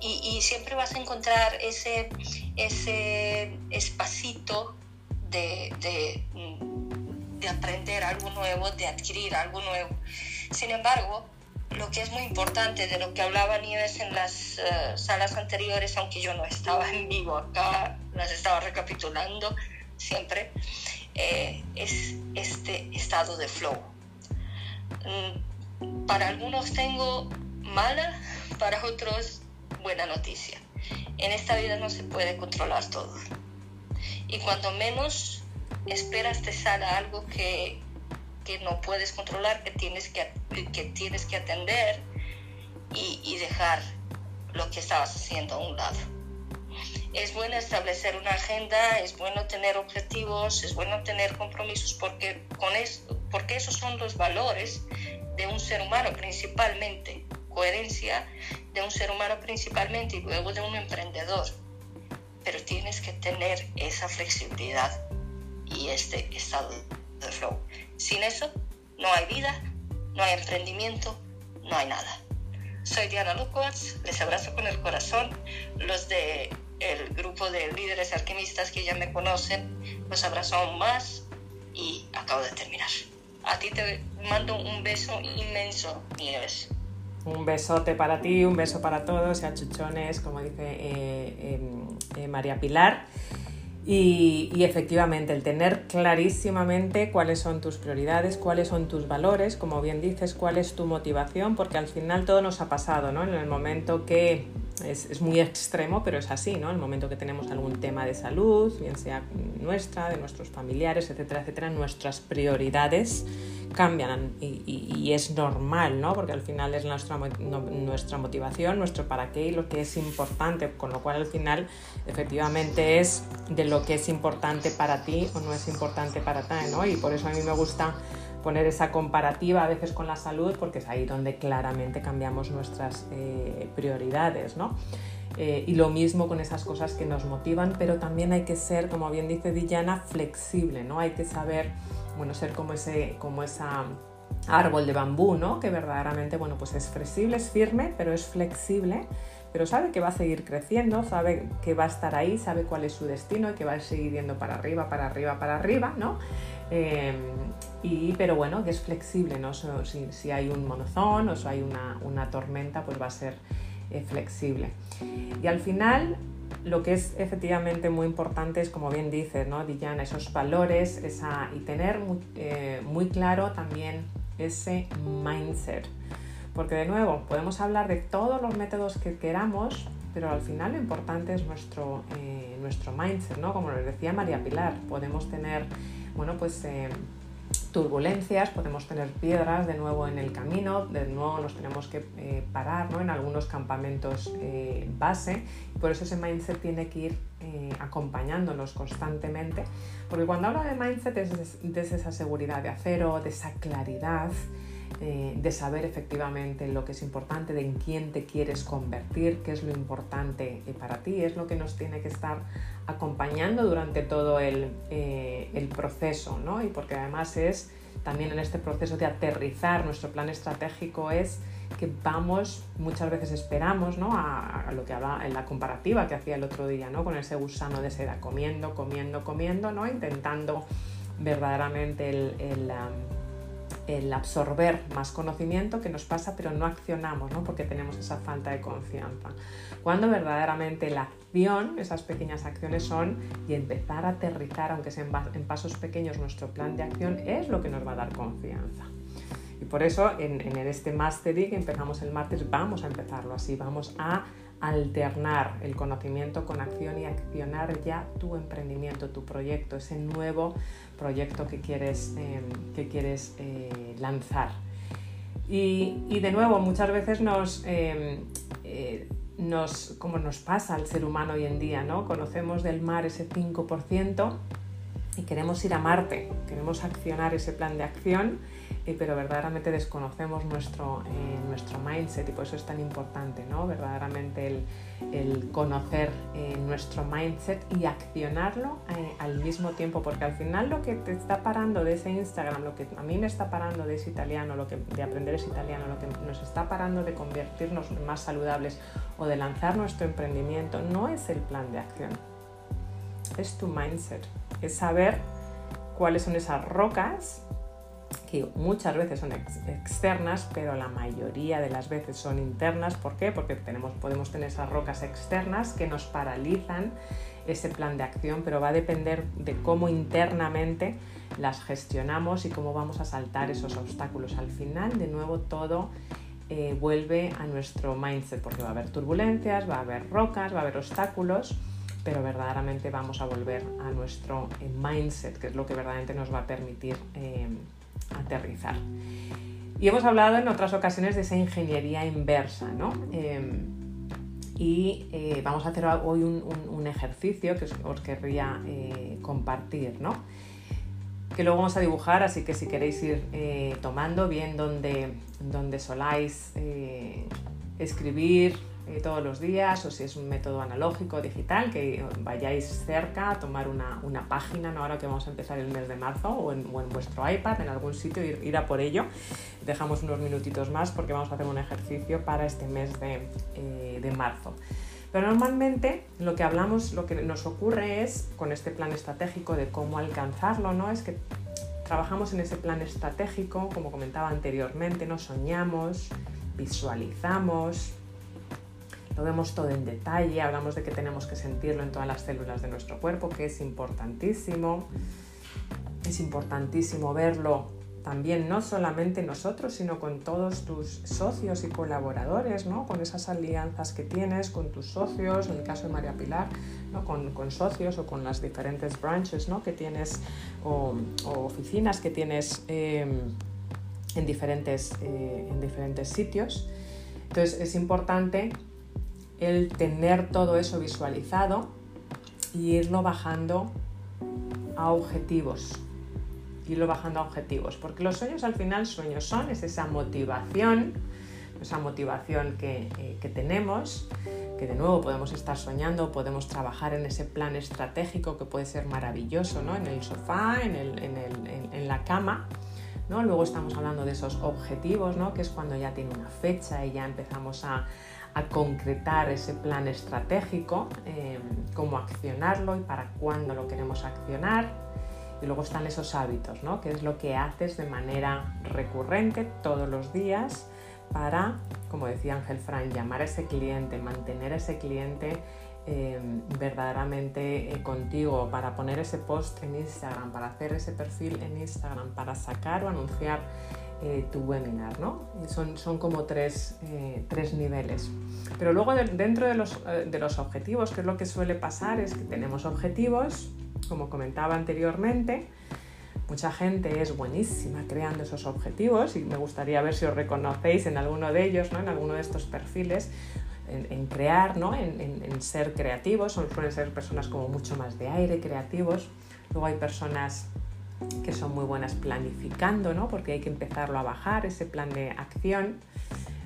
y, siempre vas a encontrar ese, ese espacito de, de, de aprender algo nuevo, de adquirir algo nuevo. Sin embargo, lo que es muy importante de lo que hablaba Nieves en las eh, salas anteriores, aunque yo no estaba en vivo acá, las estaba recapitulando siempre, eh, es este estado de flow. Mm, para algunos tengo mala, <laughs> para otros buena noticia. En esta vida no se puede controlar todo. Y cuando menos esperas te sale algo que, que no puedes controlar, que tienes que, que, tienes que atender y, dejar lo que estabas haciendo a un lado. Es bueno establecer una agenda, es bueno tener objetivos, es bueno tener compromisos porque, con eso, porque esos son los valores de un ser humano principalmente, coherencia de un ser humano principalmente y luego de un emprendedor. Pero tienes que tener esa flexibilidad y este estado de flow. Sin eso, no hay vida, no hay emprendimiento, no hay nada. Soy Diana Lukowatz, les abrazo con el corazón. Los de el grupo de líderes alquimistas que ya me conocen, los abrazo aún más y acabo de terminar. A ti te mando un beso inmenso, Nieves. Un besote para ti, un beso para todos y achuchones, como dice eh, em, eh, María Pilar. Y, efectivamente, el tener clarísimamente cuáles son tus prioridades, cuáles son tus valores, como bien dices, cuál es tu motivación, porque al final todo nos ha pasado, ¿no? En el momento que es, muy extremo, pero es así, ¿no? El momento que tenemos algún tema de salud, bien sea nuestra, de nuestros familiares, etcétera, etcétera, nuestras prioridades cambian y, es normal, ¿no? Porque al final es nuestra, nuestra motivación, nuestro para qué y lo que es importante, con lo cual al final efectivamente es de lo que es importante para ti o no es importante para ti, ¿no? Y por eso a mí me gusta poner esa comparativa a veces con la salud porque es ahí donde claramente cambiamos nuestras eh, prioridades, ¿no? Eh, y lo mismo con esas cosas que nos motivan, pero también hay que ser, como bien dice Diana, flexible, ¿no? Hay que saber bueno, ser como ese, como esa árbol de bambú, ¿no? Que verdaderamente, bueno, pues es flexible, es firme, pero es flexible, pero sabe que va a seguir creciendo, sabe que va a estar ahí, sabe cuál es su destino y que va a seguir yendo para arriba, para arriba, para arriba, ¿no? Em, y, pero bueno, que es flexible, ¿no? Si, hay un monzón o si hay una, una tormenta, pues va a ser eh, flexible. Y al final, lo que es efectivamente muy importante es, como bien dice ¿no? Diana, esos valores esa, y tener eh, muy, claro también ese mindset. Porque de nuevo, podemos hablar de todos los métodos que queramos, pero al final lo importante es nuestro, eh, nuestro mindset, ¿no? Como les decía María Pilar, podemos tener, bueno, pues... Eh, turbulencias, podemos tener piedras de nuevo en el camino, de nuevo nos tenemos que eh, parar ¿no? en algunos campamentos eh, base, por eso ese mindset tiene que ir eh, acompañándonos constantemente, porque cuando hablo de mindset es de esa seguridad de acero, de esa claridad, de saber efectivamente lo que es importante, de en quién te quieres convertir, qué es lo importante para ti, es lo que nos tiene que estar acompañando durante todo el, eh, el proceso, ¿no? Y porque además es también en este proceso de aterrizar nuestro plan estratégico es que vamos, muchas veces esperamos, ¿no? A, lo que habla en la comparativa que hacía el otro día, ¿no? Con ese gusano de seda, comiendo, comiendo, comiendo, ¿no? Intentando verdaderamente el el absorber más conocimiento que nos pasa, pero no accionamos, ¿no? porque tenemos esa falta de confianza. Cuando verdaderamente la acción, esas pequeñas acciones son y empezar a aterrizar, aunque sea en, pasos pequeños, nuestro plan de acción es lo que nos va a dar confianza. Y por eso en, en este Mastery que empezamos el martes vamos a empezarlo así, vamos a alternar el conocimiento con acción y accionar ya tu emprendimiento, tu proyecto, ese nuevo proyecto que quieres, em, que quieres eh, lanzar. Y, de nuevo, muchas veces nos, em, eh, nos, como nos pasa al ser humano hoy en día, ¿no? conocemos del mar ese 5% y queremos ir a Marte, queremos accionar ese plan de acción pero verdaderamente desconocemos nuestro, eh, nuestro mindset y por eso es tan importante, ¿no? Verdaderamente el, el conocer eh, nuestro mindset y accionarlo eh, al mismo tiempo, porque al final lo que te está parando de ese Instagram, lo que a mí me está parando de ese italiano, lo que de aprender ese italiano, lo que nos está parando de convertirnos más saludables o de lanzar nuestro emprendimiento, no es el plan de acción, es tu mindset, es saber cuáles son esas rocas que muchas veces son externas, pero la mayoría de las veces son internas. ¿Por qué? Porque tenemos, podemos tener esas rocas externas que nos paralizan ese plan de acción, pero va a depender de cómo internamente las gestionamos y cómo vamos a saltar esos obstáculos. Al final, de nuevo, todo eh, vuelve a nuestro mindset, porque va a haber turbulencias, va a haber rocas, va a haber obstáculos, pero verdaderamente vamos a volver a nuestro eh, mindset, que es lo que verdaderamente nos va a permitir eh, aterrizar. Y hemos hablado en otras ocasiones de esa ingeniería inversa, ¿no? Em, y eh, vamos a hacer hoy un, ejercicio que os, querría eh, compartir, ¿no? Que luego vamos a dibujar, así que si queréis ir eh, tomando bien donde, donde soláis escribir, eh, todos los días o si es un método analógico, digital, que vayáis cerca a tomar una, una página, ahora que vamos a empezar el mes de marzo o en, vuestro iPad, en algún sitio, ir, ir, a por ello. Dejamos unos minutitos más porque vamos a hacer un ejercicio para este mes de, eh, de marzo. Pero normalmente lo que hablamos, lo que nos ocurre es con este plan estratégico de cómo alcanzarlo, ¿no? Es que trabajamos en ese plan estratégico, como comentaba anteriormente, nos soñamos, visualizamos, lo vemos todo en detalle, hablamos de que tenemos que sentirlo en todas las células de nuestro cuerpo, que es importantísimo. Es importantísimo verlo también no solamente nosotros, sino con todos tus socios y colaboradores, ¿no? con esas alianzas que tienes con tus socios, en el caso de María Pilar, ¿no? con, socios o con las diferentes branches ¿no? que tienes o, oficinas que tienes em, en, diferentes, eh, en diferentes sitios. Entonces es importante el tener todo eso visualizado y irlo bajando a objetivos. Irlo bajando a objetivos, porque los sueños al final sueños son, es esa motivación, esa motivación que, eh, tenemos, que de nuevo podemos estar soñando, podemos trabajar en ese plan estratégico que puede ser maravilloso, ¿no? en el sofá, en, en, la cama. ¿no? Luego estamos hablando de esos objetivos, ¿no? que es cuando ya tiene una fecha y ya empezamos a, a concretar ese plan estratégico, eh, cómo accionarlo y para cuándo lo queremos accionar. Y luego están esos hábitos, ¿no? que es lo que haces de manera recurrente todos los días para, como decía Ángel Frank, llamar a ese cliente, mantener a ese cliente eh, verdaderamente eh, contigo, para poner ese post en Instagram, para hacer ese perfil en Instagram, para sacar o anunciar eh, tu webinar, ¿no? Son, son como tres, eh, tres niveles. Pero luego dentro de los, eh, de los objetivos, que es lo que suele pasar, es que tenemos objetivos, como comentaba anteriormente, mucha gente es buenísima creando esos objetivos y me gustaría ver si os reconocéis en alguno de ellos, ¿no? en alguno de estos perfiles, en, crear, ¿no? en, en, ser creativos, suelen ser personas como mucho más de aire, creativos. Luego hay personas que son muy buenas planificando, ¿no? porque hay que empezarlo a bajar, ese plan de acción.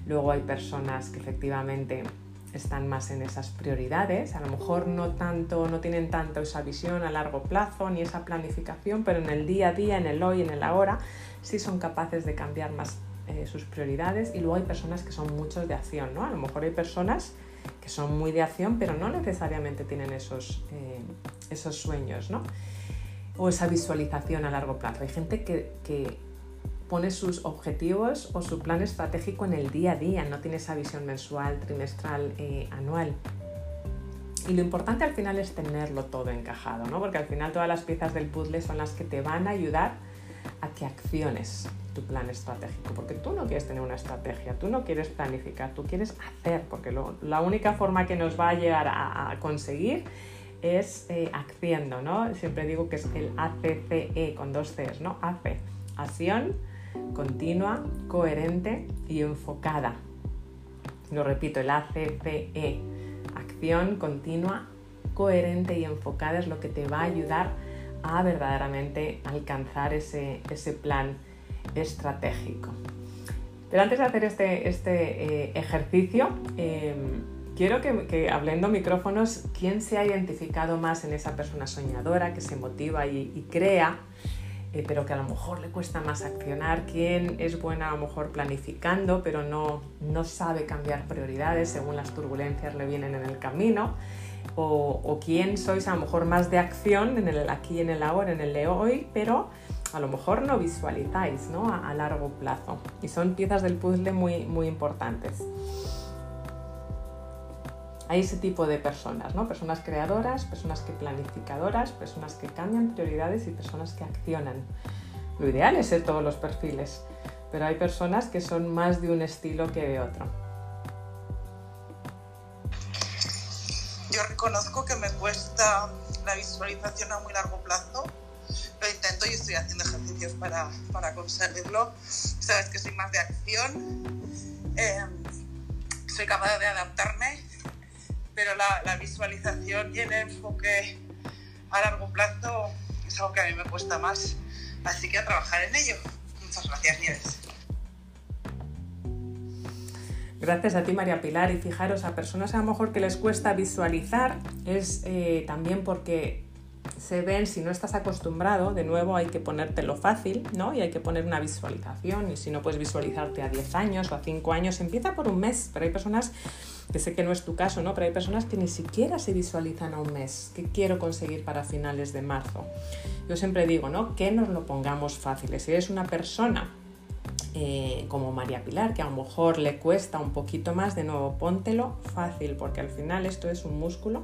Luego hay personas que efectivamente están más en esas prioridades, a lo mejor no tanto, no tienen tanto esa visión a largo plazo ni esa planificación, pero en el día a día, en el hoy, en el ahora, sí son capaces de cambiar más eh, sus prioridades. Y luego hay personas que son muchos de acción, ¿no? A lo mejor hay personas que son muy de acción, pero no necesariamente tienen esos, eh, esos sueños, ¿no? O esa visualización a largo plazo. Hay gente que, pone sus objetivos o su plan estratégico en el día a día, no tiene esa visión mensual, trimestral, eh, anual. Y lo importante al final es tenerlo todo encajado, ¿no? porque al final todas las piezas del puzzle son las que te van a ayudar a que acciones tu plan estratégico, porque tú no quieres tener una estrategia, tú no quieres planificar, tú quieres hacer, porque la única forma que nos va a llegar a conseguir es eh, ¿no? Siempre digo que es el ACCE con dos Cs, ¿no? ACE, acción continua, coherente y enfocada. Lo repito, el ACCE, acción continua, coherente y enfocada es lo que te va a ayudar a verdaderamente alcanzar ese, plan estratégico. Pero antes de hacer este, este eh, ejercicio, em, Quiero que, hablando micrófonos, ¿quién se ha identificado más en esa persona soñadora que se motiva y, crea, eh, pero que a lo mejor le cuesta más accionar? ¿Quién es buena a lo mejor planificando, pero no, no sabe cambiar prioridades según las turbulencias le vienen en el camino? O, quién sois a lo mejor más de acción en el aquí, en el ahora, en el de hoy, pero a lo mejor no visualizáis ¿no? A, a, largo plazo. Y son piezas del puzzle muy, muy importantes hay ese tipo de personas, ¿no? Personas creadoras, personas que planificadoras, personas que cambian prioridades y personas que accionan. Lo ideal es ser todos los perfiles, pero hay personas que son más de un estilo que de otro. Yo reconozco que me cuesta la visualización a muy largo plazo. Lo intento y estoy haciendo ejercicios para, para conseguirlo. Sabes que soy más de acción. Eh, soy capaz de adaptarme pero la, visualización y el enfoque a largo plazo es algo que a mí me cuesta más. Así que a trabajar en ello. Muchas gracias, Nieves. Gracias a ti, María Pilar. Y fijaros, a personas a lo mejor que les cuesta visualizar es eh, también porque se ven, si no estás acostumbrado, de nuevo hay que ponértelo fácil, ¿no? Y hay que poner una visualización. Y si no puedes visualizarte a 10 años o a 5 años, empieza por un mes. Pero hay personas que sé que no es tu caso, ¿no? Pero hay personas que ni siquiera se visualizan a un mes. ¿Qué quiero conseguir para finales de marzo? Yo siempre digo, ¿no? Que nos lo pongamos fácil. Si eres una persona eh, como María Pilar, que a lo mejor le cuesta un poquito más, de nuevo, póntelo fácil, porque al final esto es un músculo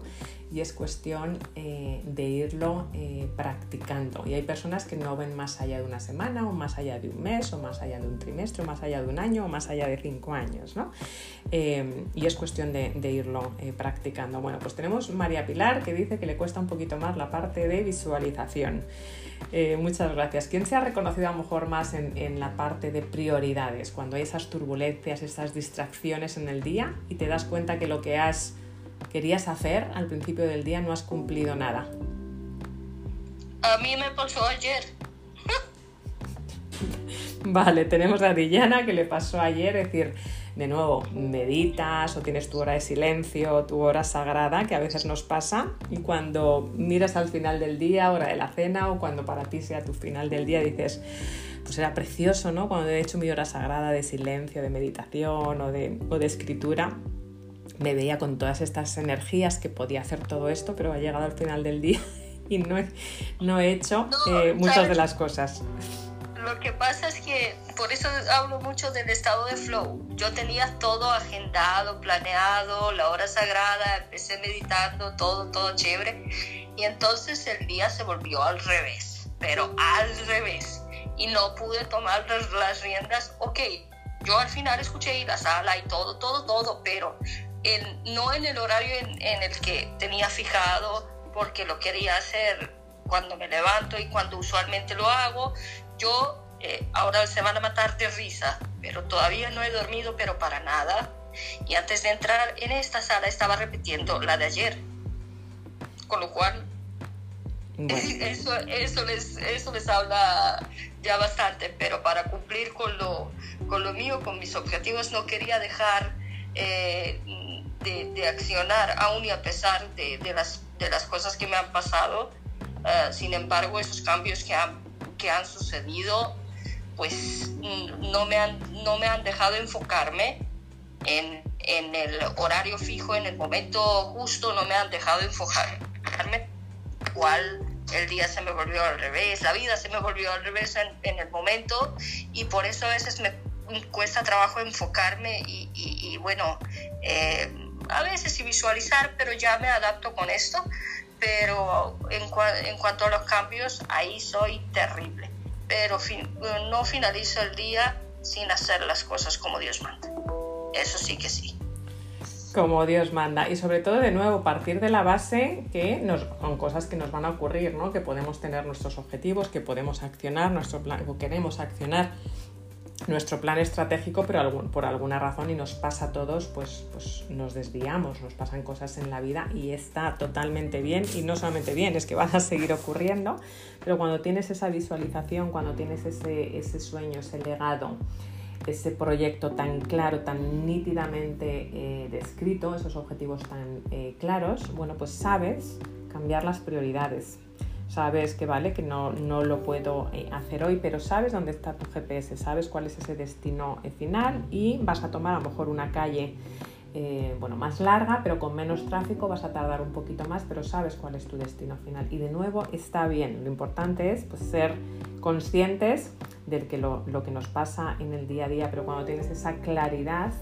y es cuestión eh, de irlo eh, practicando. Y hay personas que no ven más allá de una semana, o más allá de un mes, o más allá de un trimestre, o más allá de un año, o más allá de cinco años, ¿no? y es cuestión de, irlo practicando. Bueno, pues tenemos María Pilar que dice que le cuesta un poquito más la parte de visualización. Eh, muchas gracias. ¿Quién se ha reconocido a lo mejor más en, la parte de prioridades, cuando hay esas turbulencias, esas distracciones en el día y te das cuenta que lo que has querías hacer al principio del día no has cumplido nada? A mí me pasó ayer. <laughs> vale, tenemos a Dillana que le pasó ayer, es decir, de nuevo, meditas o tienes tu hora de silencio, tu hora sagrada, que a veces nos pasa, y cuando miras al final del día, hora de la cena, o cuando para ti sea tu final del día, dices, pues era precioso, ¿no? Cuando he hecho mi hora sagrada de silencio, de meditación o de, o de escritura, me veía con todas estas energías que podía hacer todo esto, pero ha llegado al final del día <laughs> y no he, no he hecho eh, muchas de las cosas. Lo que pasa es que por eso hablo mucho del estado de flow. Yo tenía todo agendado, planeado, la hora sagrada, empecé meditando, todo, todo chévere. Y entonces el día se volvió al revés, pero al revés. Y no pude tomar las, riendas. Ok, yo al final escuché la sala y todo, todo, todo, pero no en el horario en, en el que tenía fijado, porque lo quería hacer cuando me levanto y cuando usualmente lo hago, yo eh, ahora se van a matar de risa, pero todavía no he dormido, pero para nada. Y antes de entrar en esta sala estaba repitiendo la de ayer. Con lo cual, <laughs> eso, eso, les, eso les habla ya bastante, pero para cumplir con lo, con lo mío, con mis objetivos, no quería dejar eh, de, accionar, aún y a pesar de, de, las, de las cosas que me han pasado. Uh, sin embargo, esos cambios que han que han sucedido, pues no me han, no me han dejado enfocarme en, en el horario fijo, en el momento justo, no me han dejado enfocarme, cual el día se me volvió al revés, la vida se me volvió al revés en, en el momento y por eso a veces me cuesta trabajo enfocarme y, y, bueno, eh, a veces sí visualizar, pero ya me adapto con esto pero en, cuanto a los cambios, ahí soy terrible. Pero no finalizo el día sin hacer las cosas como Dios manda. Eso sí que sí. Como Dios manda. Y sobre todo, de nuevo, partir de la base que nos, con cosas que nos van a ocurrir, ¿no? Que podemos tener nuestros objetivos, que podemos accionar, nuestro plan, o queremos accionar nuestro plan estratégico, pero por alguna razón y nos pasa a todos, pues, pues nos desviamos, nos pasan cosas en la vida y está totalmente bien y no solamente bien, es que van a seguir ocurriendo, pero cuando tienes esa visualización, cuando tienes ese, ese sueño, ese legado, ese proyecto tan claro, tan nítidamente eh, descrito, esos objetivos tan eh, claros, bueno, pues sabes cambiar las prioridades sabes que vale, que no, no lo puedo eh, hacer hoy, pero sabes dónde está tu GPS, sabes cuál es ese destino eh, final y vas a tomar a lo mejor una calle eh, bueno, más larga, pero con menos tráfico, vas a tardar un poquito más, pero sabes cuál es tu destino final. Y de nuevo está bien, lo importante es pues, ser conscientes de que lo, lo, que nos pasa en el día a día, pero cuando tienes esa claridad,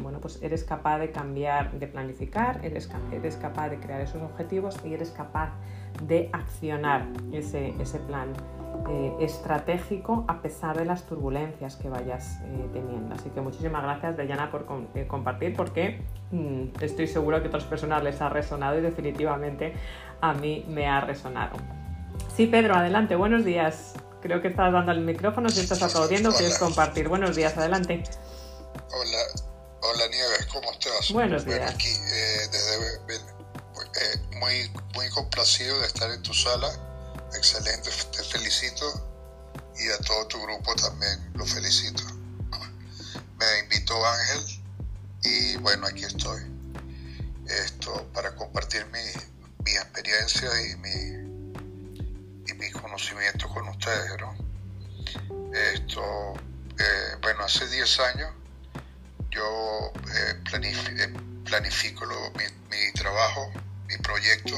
bueno, pues eres capaz de cambiar, de planificar, eres, eres capaz de crear esos objetivos y eres capaz de accionar ese, ese plan eh, estratégico a pesar de las turbulencias que vayas eh, teniendo. Así que muchísimas gracias, Dayana, por eh, compartir, porque mm, estoy seguro que a otras personas les ha resonado y definitivamente a mí me ha resonado. Sí, Pedro, adelante, buenos días. Creo que estás dando el micrófono, si estás aplaudiendo, quieres compartir. Buenos días, adelante. Hola, hola Nieves, ¿cómo estás? Buenos días. aquí, desde muy, muy complacido de estar en tu sala. Excelente, te felicito y a todo tu grupo también lo felicito. Me invitó Ángel y bueno, aquí estoy. Esto para compartir mi, mi experiencia y mi, y mi conocimiento con ustedes, Esto, eh, bueno, hace 10 años yo eh, eh, planifico, mi, mi trabajo mi proyecto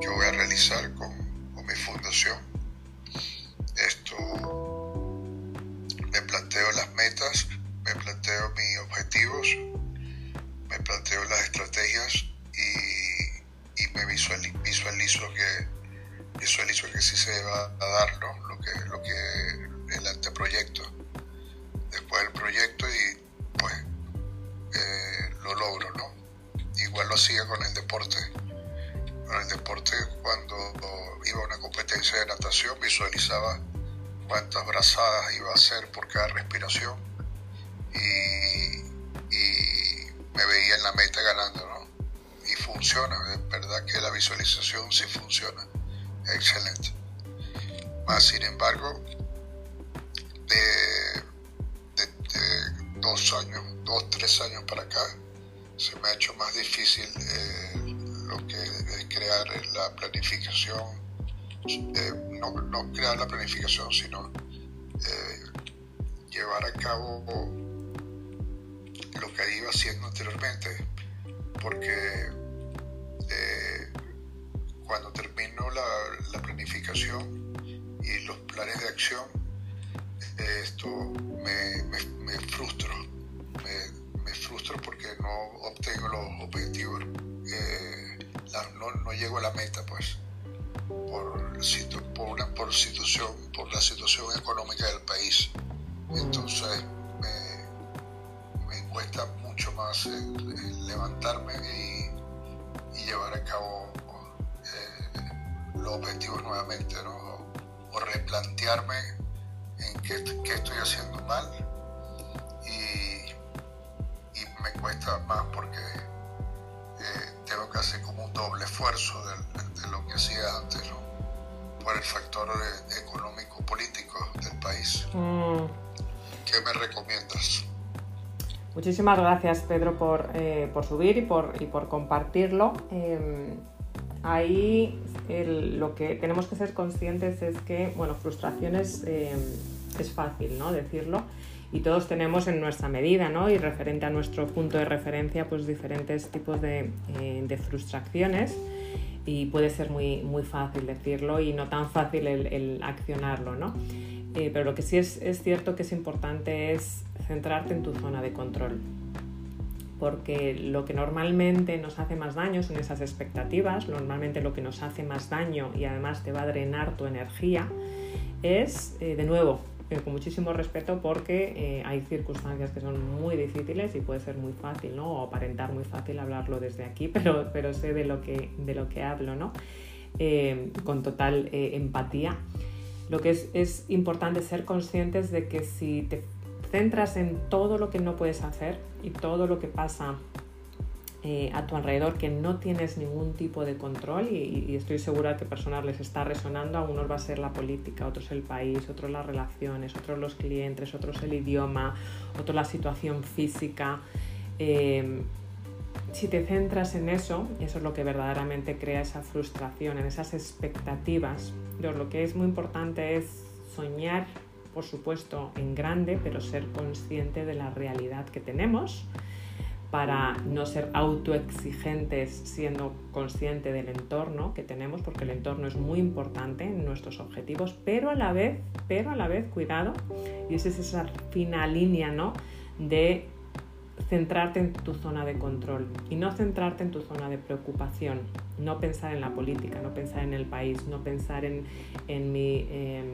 que voy a realizar con, con mi fundación. Esto me planteo las metas, me planteo mis objetivos, me planteo las estrategias y, y me visualizo, visualizo que visualizo que sí se va a dar lo que lo que el anteproyecto. Después el proyecto y pues eh, lo logro no igual lo hacía con el deporte. El deporte cuando iba a una competencia de natación visualizaba cuántas brazadas iba a hacer por cada respiración y, y me veía en la meta ganando, ¿no? Y funciona, es verdad que la visualización sí funciona, excelente. Más sin embargo, de, dos años, dos, tres años para acá, se me ha hecho más difícil eh, lo que es crear la planificación, eh, no, no, crear la planificación, sino eh, llevar a cabo lo que iba haciendo anteriormente, porque cuando termino la, la planificación y los planes de acción, esto me, me, frustro, me, frustro porque no obtengo los objetivos, eh, no, no, llego a la meta, pues, por, por, situación, por la situación económica del país. Entonces, me, me cuesta mucho más levantarme y, y, llevar a cabo eh, los objetivos nuevamente, ¿no? o replantearme en qué, estoy haciendo mal y, me cuesta más porque eh, tengo que hacer como un doble esfuerzo de, lo que hacía antes, por el factor eh, económico-político del país. Mm. ¿Qué me recomiendas? Muchísimas gracias, Pedro, por, eh, por subir y por, y por compartirlo. Em, ahí lo que tenemos que ser conscientes es que, bueno, frustraciones em, es fácil, ¿no? Decirlo. Y todos tenemos en nuestra medida, ¿no? Y referente a nuestro punto de referencia, pues diferentes tipos de, eh, frustraciones. Y puede ser muy, muy fácil decirlo y no tan fácil el, accionarlo, ¿no? Eh, pero lo que sí es, es cierto que es importante es centrarte en tu zona de control porque lo que normalmente nos hace más daño son esas expectativas, normalmente lo que nos hace más daño y además te va a drenar tu energía es, eh, de nuevo, eh, con muchísimo respeto porque eh, hay circunstancias que son muy difíciles y puede ser muy fácil, ¿no? O aparentar muy fácil hablarlo desde aquí, <laughs> pero, pero sé de lo que, de lo que hablo, ¿no? con total empatía. Lo que es, es importante ser conscientes de que si te centras en todo lo que no puedes hacer y todo lo que pasa eh, a tu alrededor que no tienes ningún tipo de control y, estoy segura que personas les está resonando, a unos va a ser la política, otros el país, otros las relaciones, otros los clientes, otros el idioma, otros la situación física. Em, si te centras en eso, eso es lo que verdaderamente crea esa frustración, en esas expectativas. lo que es muy importante es soñar por supuesto, en grande, pero ser consciente de la realidad que tenemos para no ser autoexigentes siendo consciente del entorno que tenemos, porque el entorno es muy importante en nuestros objetivos, pero a la vez, pero a la vez, cuidado, y esa es esa fina línea, ¿no? De centrarte en tu zona de control y no centrarte en tu zona de preocupación, no pensar en la política, no pensar en el país, no pensar en, en mi... Em,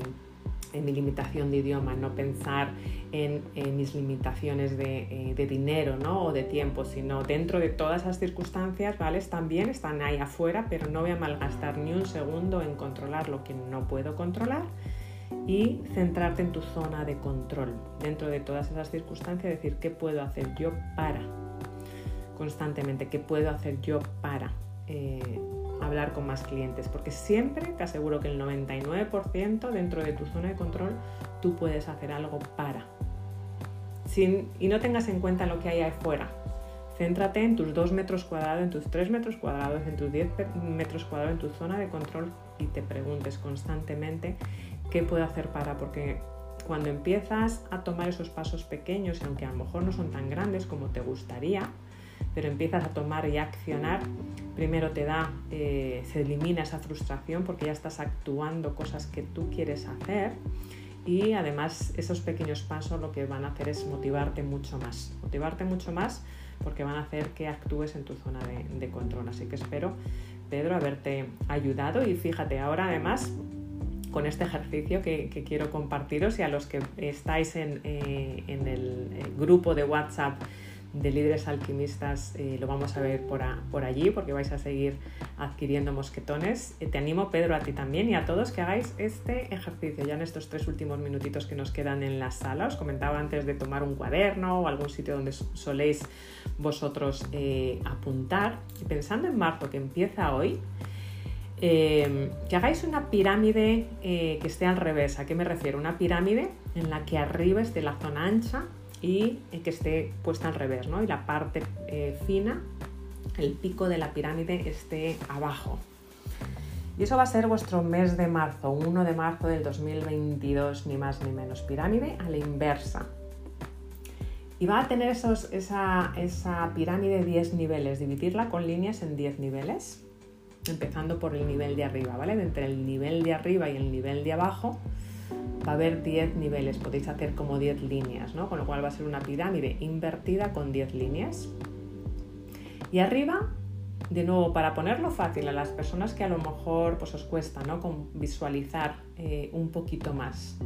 en mi limitación de idioma, no pensar en, mis limitaciones eh, de, dinero ¿no? o de tiempo, sino dentro de todas esas circunstancias, ¿vale? Están están ahí afuera, pero no voy a malgastar ni un segundo en controlar lo que no puedo controlar y centrarte en tu zona de control. Dentro de todas esas circunstancias, decir qué puedo hacer yo para, constantemente, qué puedo hacer yo para. Eh, hablar con más clientes, porque siempre te aseguro que el 99% dentro de tu zona de control tú puedes hacer algo para. Sin, y no tengas en cuenta lo que hay afuera. Céntrate en tus 2 metros cuadrados, en tus 3 metros cuadrados, en tus 10 metros cuadrados, en tu zona de control y te preguntes constantemente qué puedo hacer para, porque cuando empiezas a tomar esos pasos pequeños, aunque a lo mejor no son tan grandes como te gustaría, pero empiezas a tomar y accionar, primero te da, eh, se elimina esa frustración porque ya estás actuando cosas que tú quieres hacer y además esos pequeños pasos lo que van a hacer es motivarte mucho más, motivarte mucho más porque van a hacer que actúes en tu zona de, control. Así que espero, Pedro, haberte ayudado y fíjate, ahora además con este ejercicio que, quiero compartiros y a los que estáis en, eh, en el grupo de WhatsApp de líderes alquimistas eh, lo vamos a ver por, por, allí porque vais a seguir adquiriendo mosquetones. Eh, te animo, Pedro, a ti también y a todos que hagáis este ejercicio ya en estos tres últimos minutitos que nos quedan en la sala. Os comentaba antes de tomar un cuaderno o algún sitio donde soléis vosotros eh, apuntar. Y pensando en marzo que empieza hoy, que hagáis una pirámide que esté al revés. ¿A qué me refiero? Una pirámide en la que arriba esté la zona ancha y que esté puesta al revés, ¿no? Y la parte eh, fina, el pico de la pirámide esté abajo. Y eso va a ser vuestro mes de marzo, 1 de marzo del 2022, ni más ni menos. Pirámide a la inversa. Y va a tener esos, esa, esa pirámide 10 niveles, dividirla con líneas en 10 niveles, empezando por el nivel de arriba, ¿vale? entre el nivel de arriba y el nivel de abajo va a haber 10 niveles, podéis hacer como 10 líneas, ¿no? Con lo cual va a ser una pirámide invertida con 10 líneas. Y arriba, de nuevo, para ponerlo fácil a las personas que a lo mejor pues, os cuesta ¿no? Con visualizar eh, un poquito más.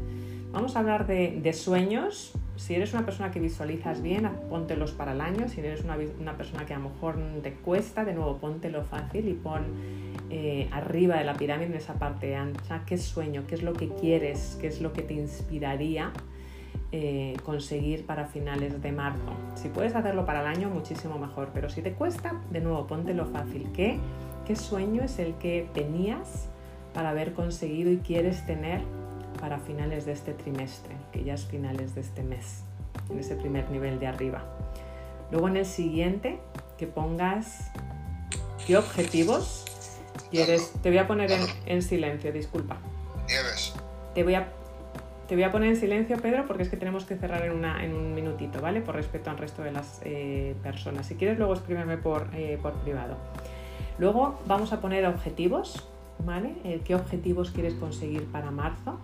Vamos a hablar de, de, sueños. Si eres una persona que visualizas bien, póntelos para el año. Si eres una, persona que a lo mejor te cuesta, de nuevo, póntelo fácil y pon eh, arriba de la pirámide, en esa parte ancha, qué sueño, qué es lo que quieres, qué es lo que te inspiraría eh, conseguir para finales de marzo. Si puedes hacerlo para el año, muchísimo mejor, pero si te cuesta, de nuevo, ponte lo fácil. ¿Qué, qué sueño es el que tenías para haber conseguido y quieres tener para finales de este trimestre, que ya es finales de este mes, en ese primer nivel de arriba? Luego en el siguiente, que pongas qué objetivos ¿Quieres? Te voy a poner en, silencio, disculpa. Nieves. Te voy a te voy a poner en silencio, Pedro, porque es que tenemos que cerrar en, una, en un minutito, ¿vale? Por respeto al resto de las eh, personas. Si quieres, luego escríbeme por, eh, por privado. Luego vamos a poner objetivos, ¿vale? Eh, ¿Qué objetivos quieres conseguir para marzo?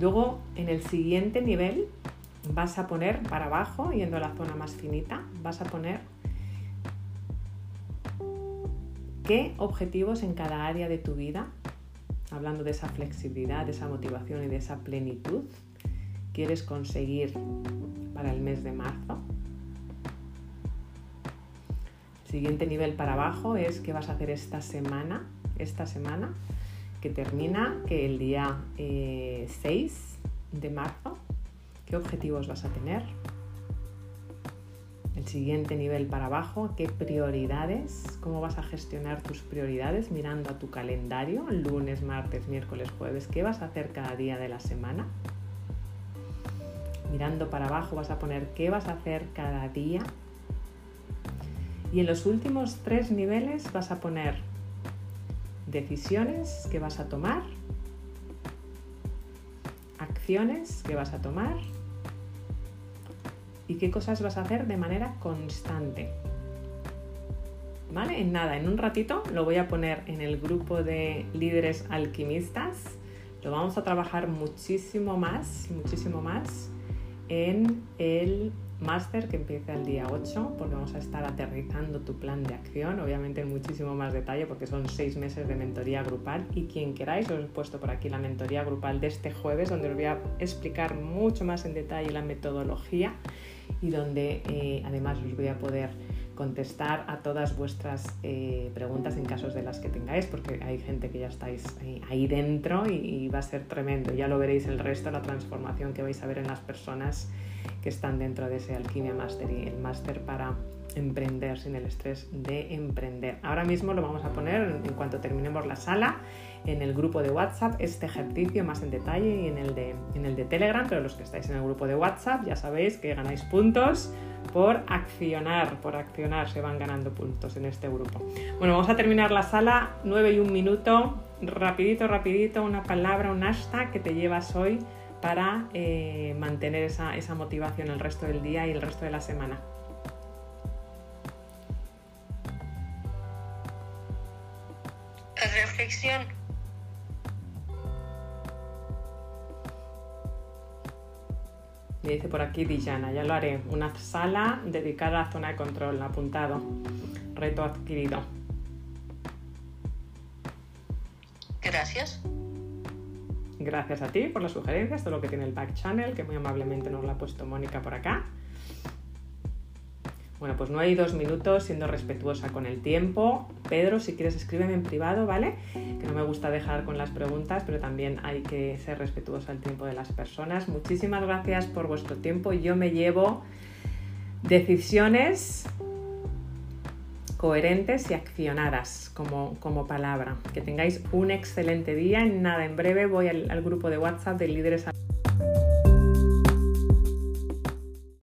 Luego, en el siguiente nivel, vas a poner para abajo, yendo a la zona más finita, vas a poner ¿Qué objetivos en cada área de tu vida, hablando de esa flexibilidad, de esa motivación y de esa plenitud, quieres conseguir para el mes de marzo? siguiente nivel para abajo es qué vas a hacer esta semana, esta semana que termina, que el día 6 eh, de marzo, qué objetivos vas a tener, el siguiente nivel para abajo, qué prioridades, cómo vas a gestionar tus prioridades mirando a tu calendario, lunes, martes, miércoles, jueves, qué vas a hacer cada día de la semana. Mirando para abajo vas a poner qué vas a hacer cada día. Y en los últimos tres niveles vas a poner decisiones que vas a tomar, acciones que vas a tomar y qué cosas vas a hacer de manera constante. ¿Vale? En nada, en un ratito lo voy a poner en el grupo de líderes alquimistas. Lo vamos a trabajar muchísimo más, muchísimo más en el máster que empieza el día 8, porque vamos a estar aterrizando tu plan de acción, obviamente en muchísimo más detalle, porque son seis meses de mentoría grupal. Y quien queráis, os he puesto por aquí la mentoría grupal de este jueves, donde os voy a explicar mucho más en detalle la metodología y donde eh, además os voy a poder contestar a todas vuestras eh, preguntas en casos de las que tengáis, porque hay gente que ya estáis ahí, dentro y, va a ser tremendo. Ya lo veréis el resto, la transformación que vais a ver en las personas que están dentro de ese Alquimia Master y el máster para emprender sin el estrés de emprender. Ahora mismo lo vamos a poner en cuanto terminemos la sala en el grupo de WhatsApp este ejercicio más en detalle y en el, de, en el de Telegram, pero los que estáis en el grupo de WhatsApp ya sabéis que ganáis puntos por accionar, por accionar se van ganando puntos en este grupo. Bueno, vamos a terminar la sala, 9 y un minuto, rapidito, rapidito, una palabra, un hashtag que te llevas hoy para eh, mantener esa, esa motivación el resto del día y el resto de la semana. Reflexión Me dice por aquí Dijana, ya lo haré. Una sala dedicada a zona de control, apuntado. Reto adquirido. Gracias. Gracias a ti por las sugerencias, todo lo que tiene el back channel, que muy amablemente nos lo ha puesto Mónica por acá. Bueno, pues no hay dos minutos siendo respetuosa con el tiempo. Pedro, si quieres escríbeme en privado, ¿vale? Que no me gusta dejar con las preguntas, pero también hay que ser respetuosa al tiempo de las personas. Muchísimas gracias por vuestro tiempo. Yo me llevo decisiones coherentes y accionadas como, como palabra. Que tengáis un excelente día. Nada, en breve voy al, al grupo de WhatsApp de líderes.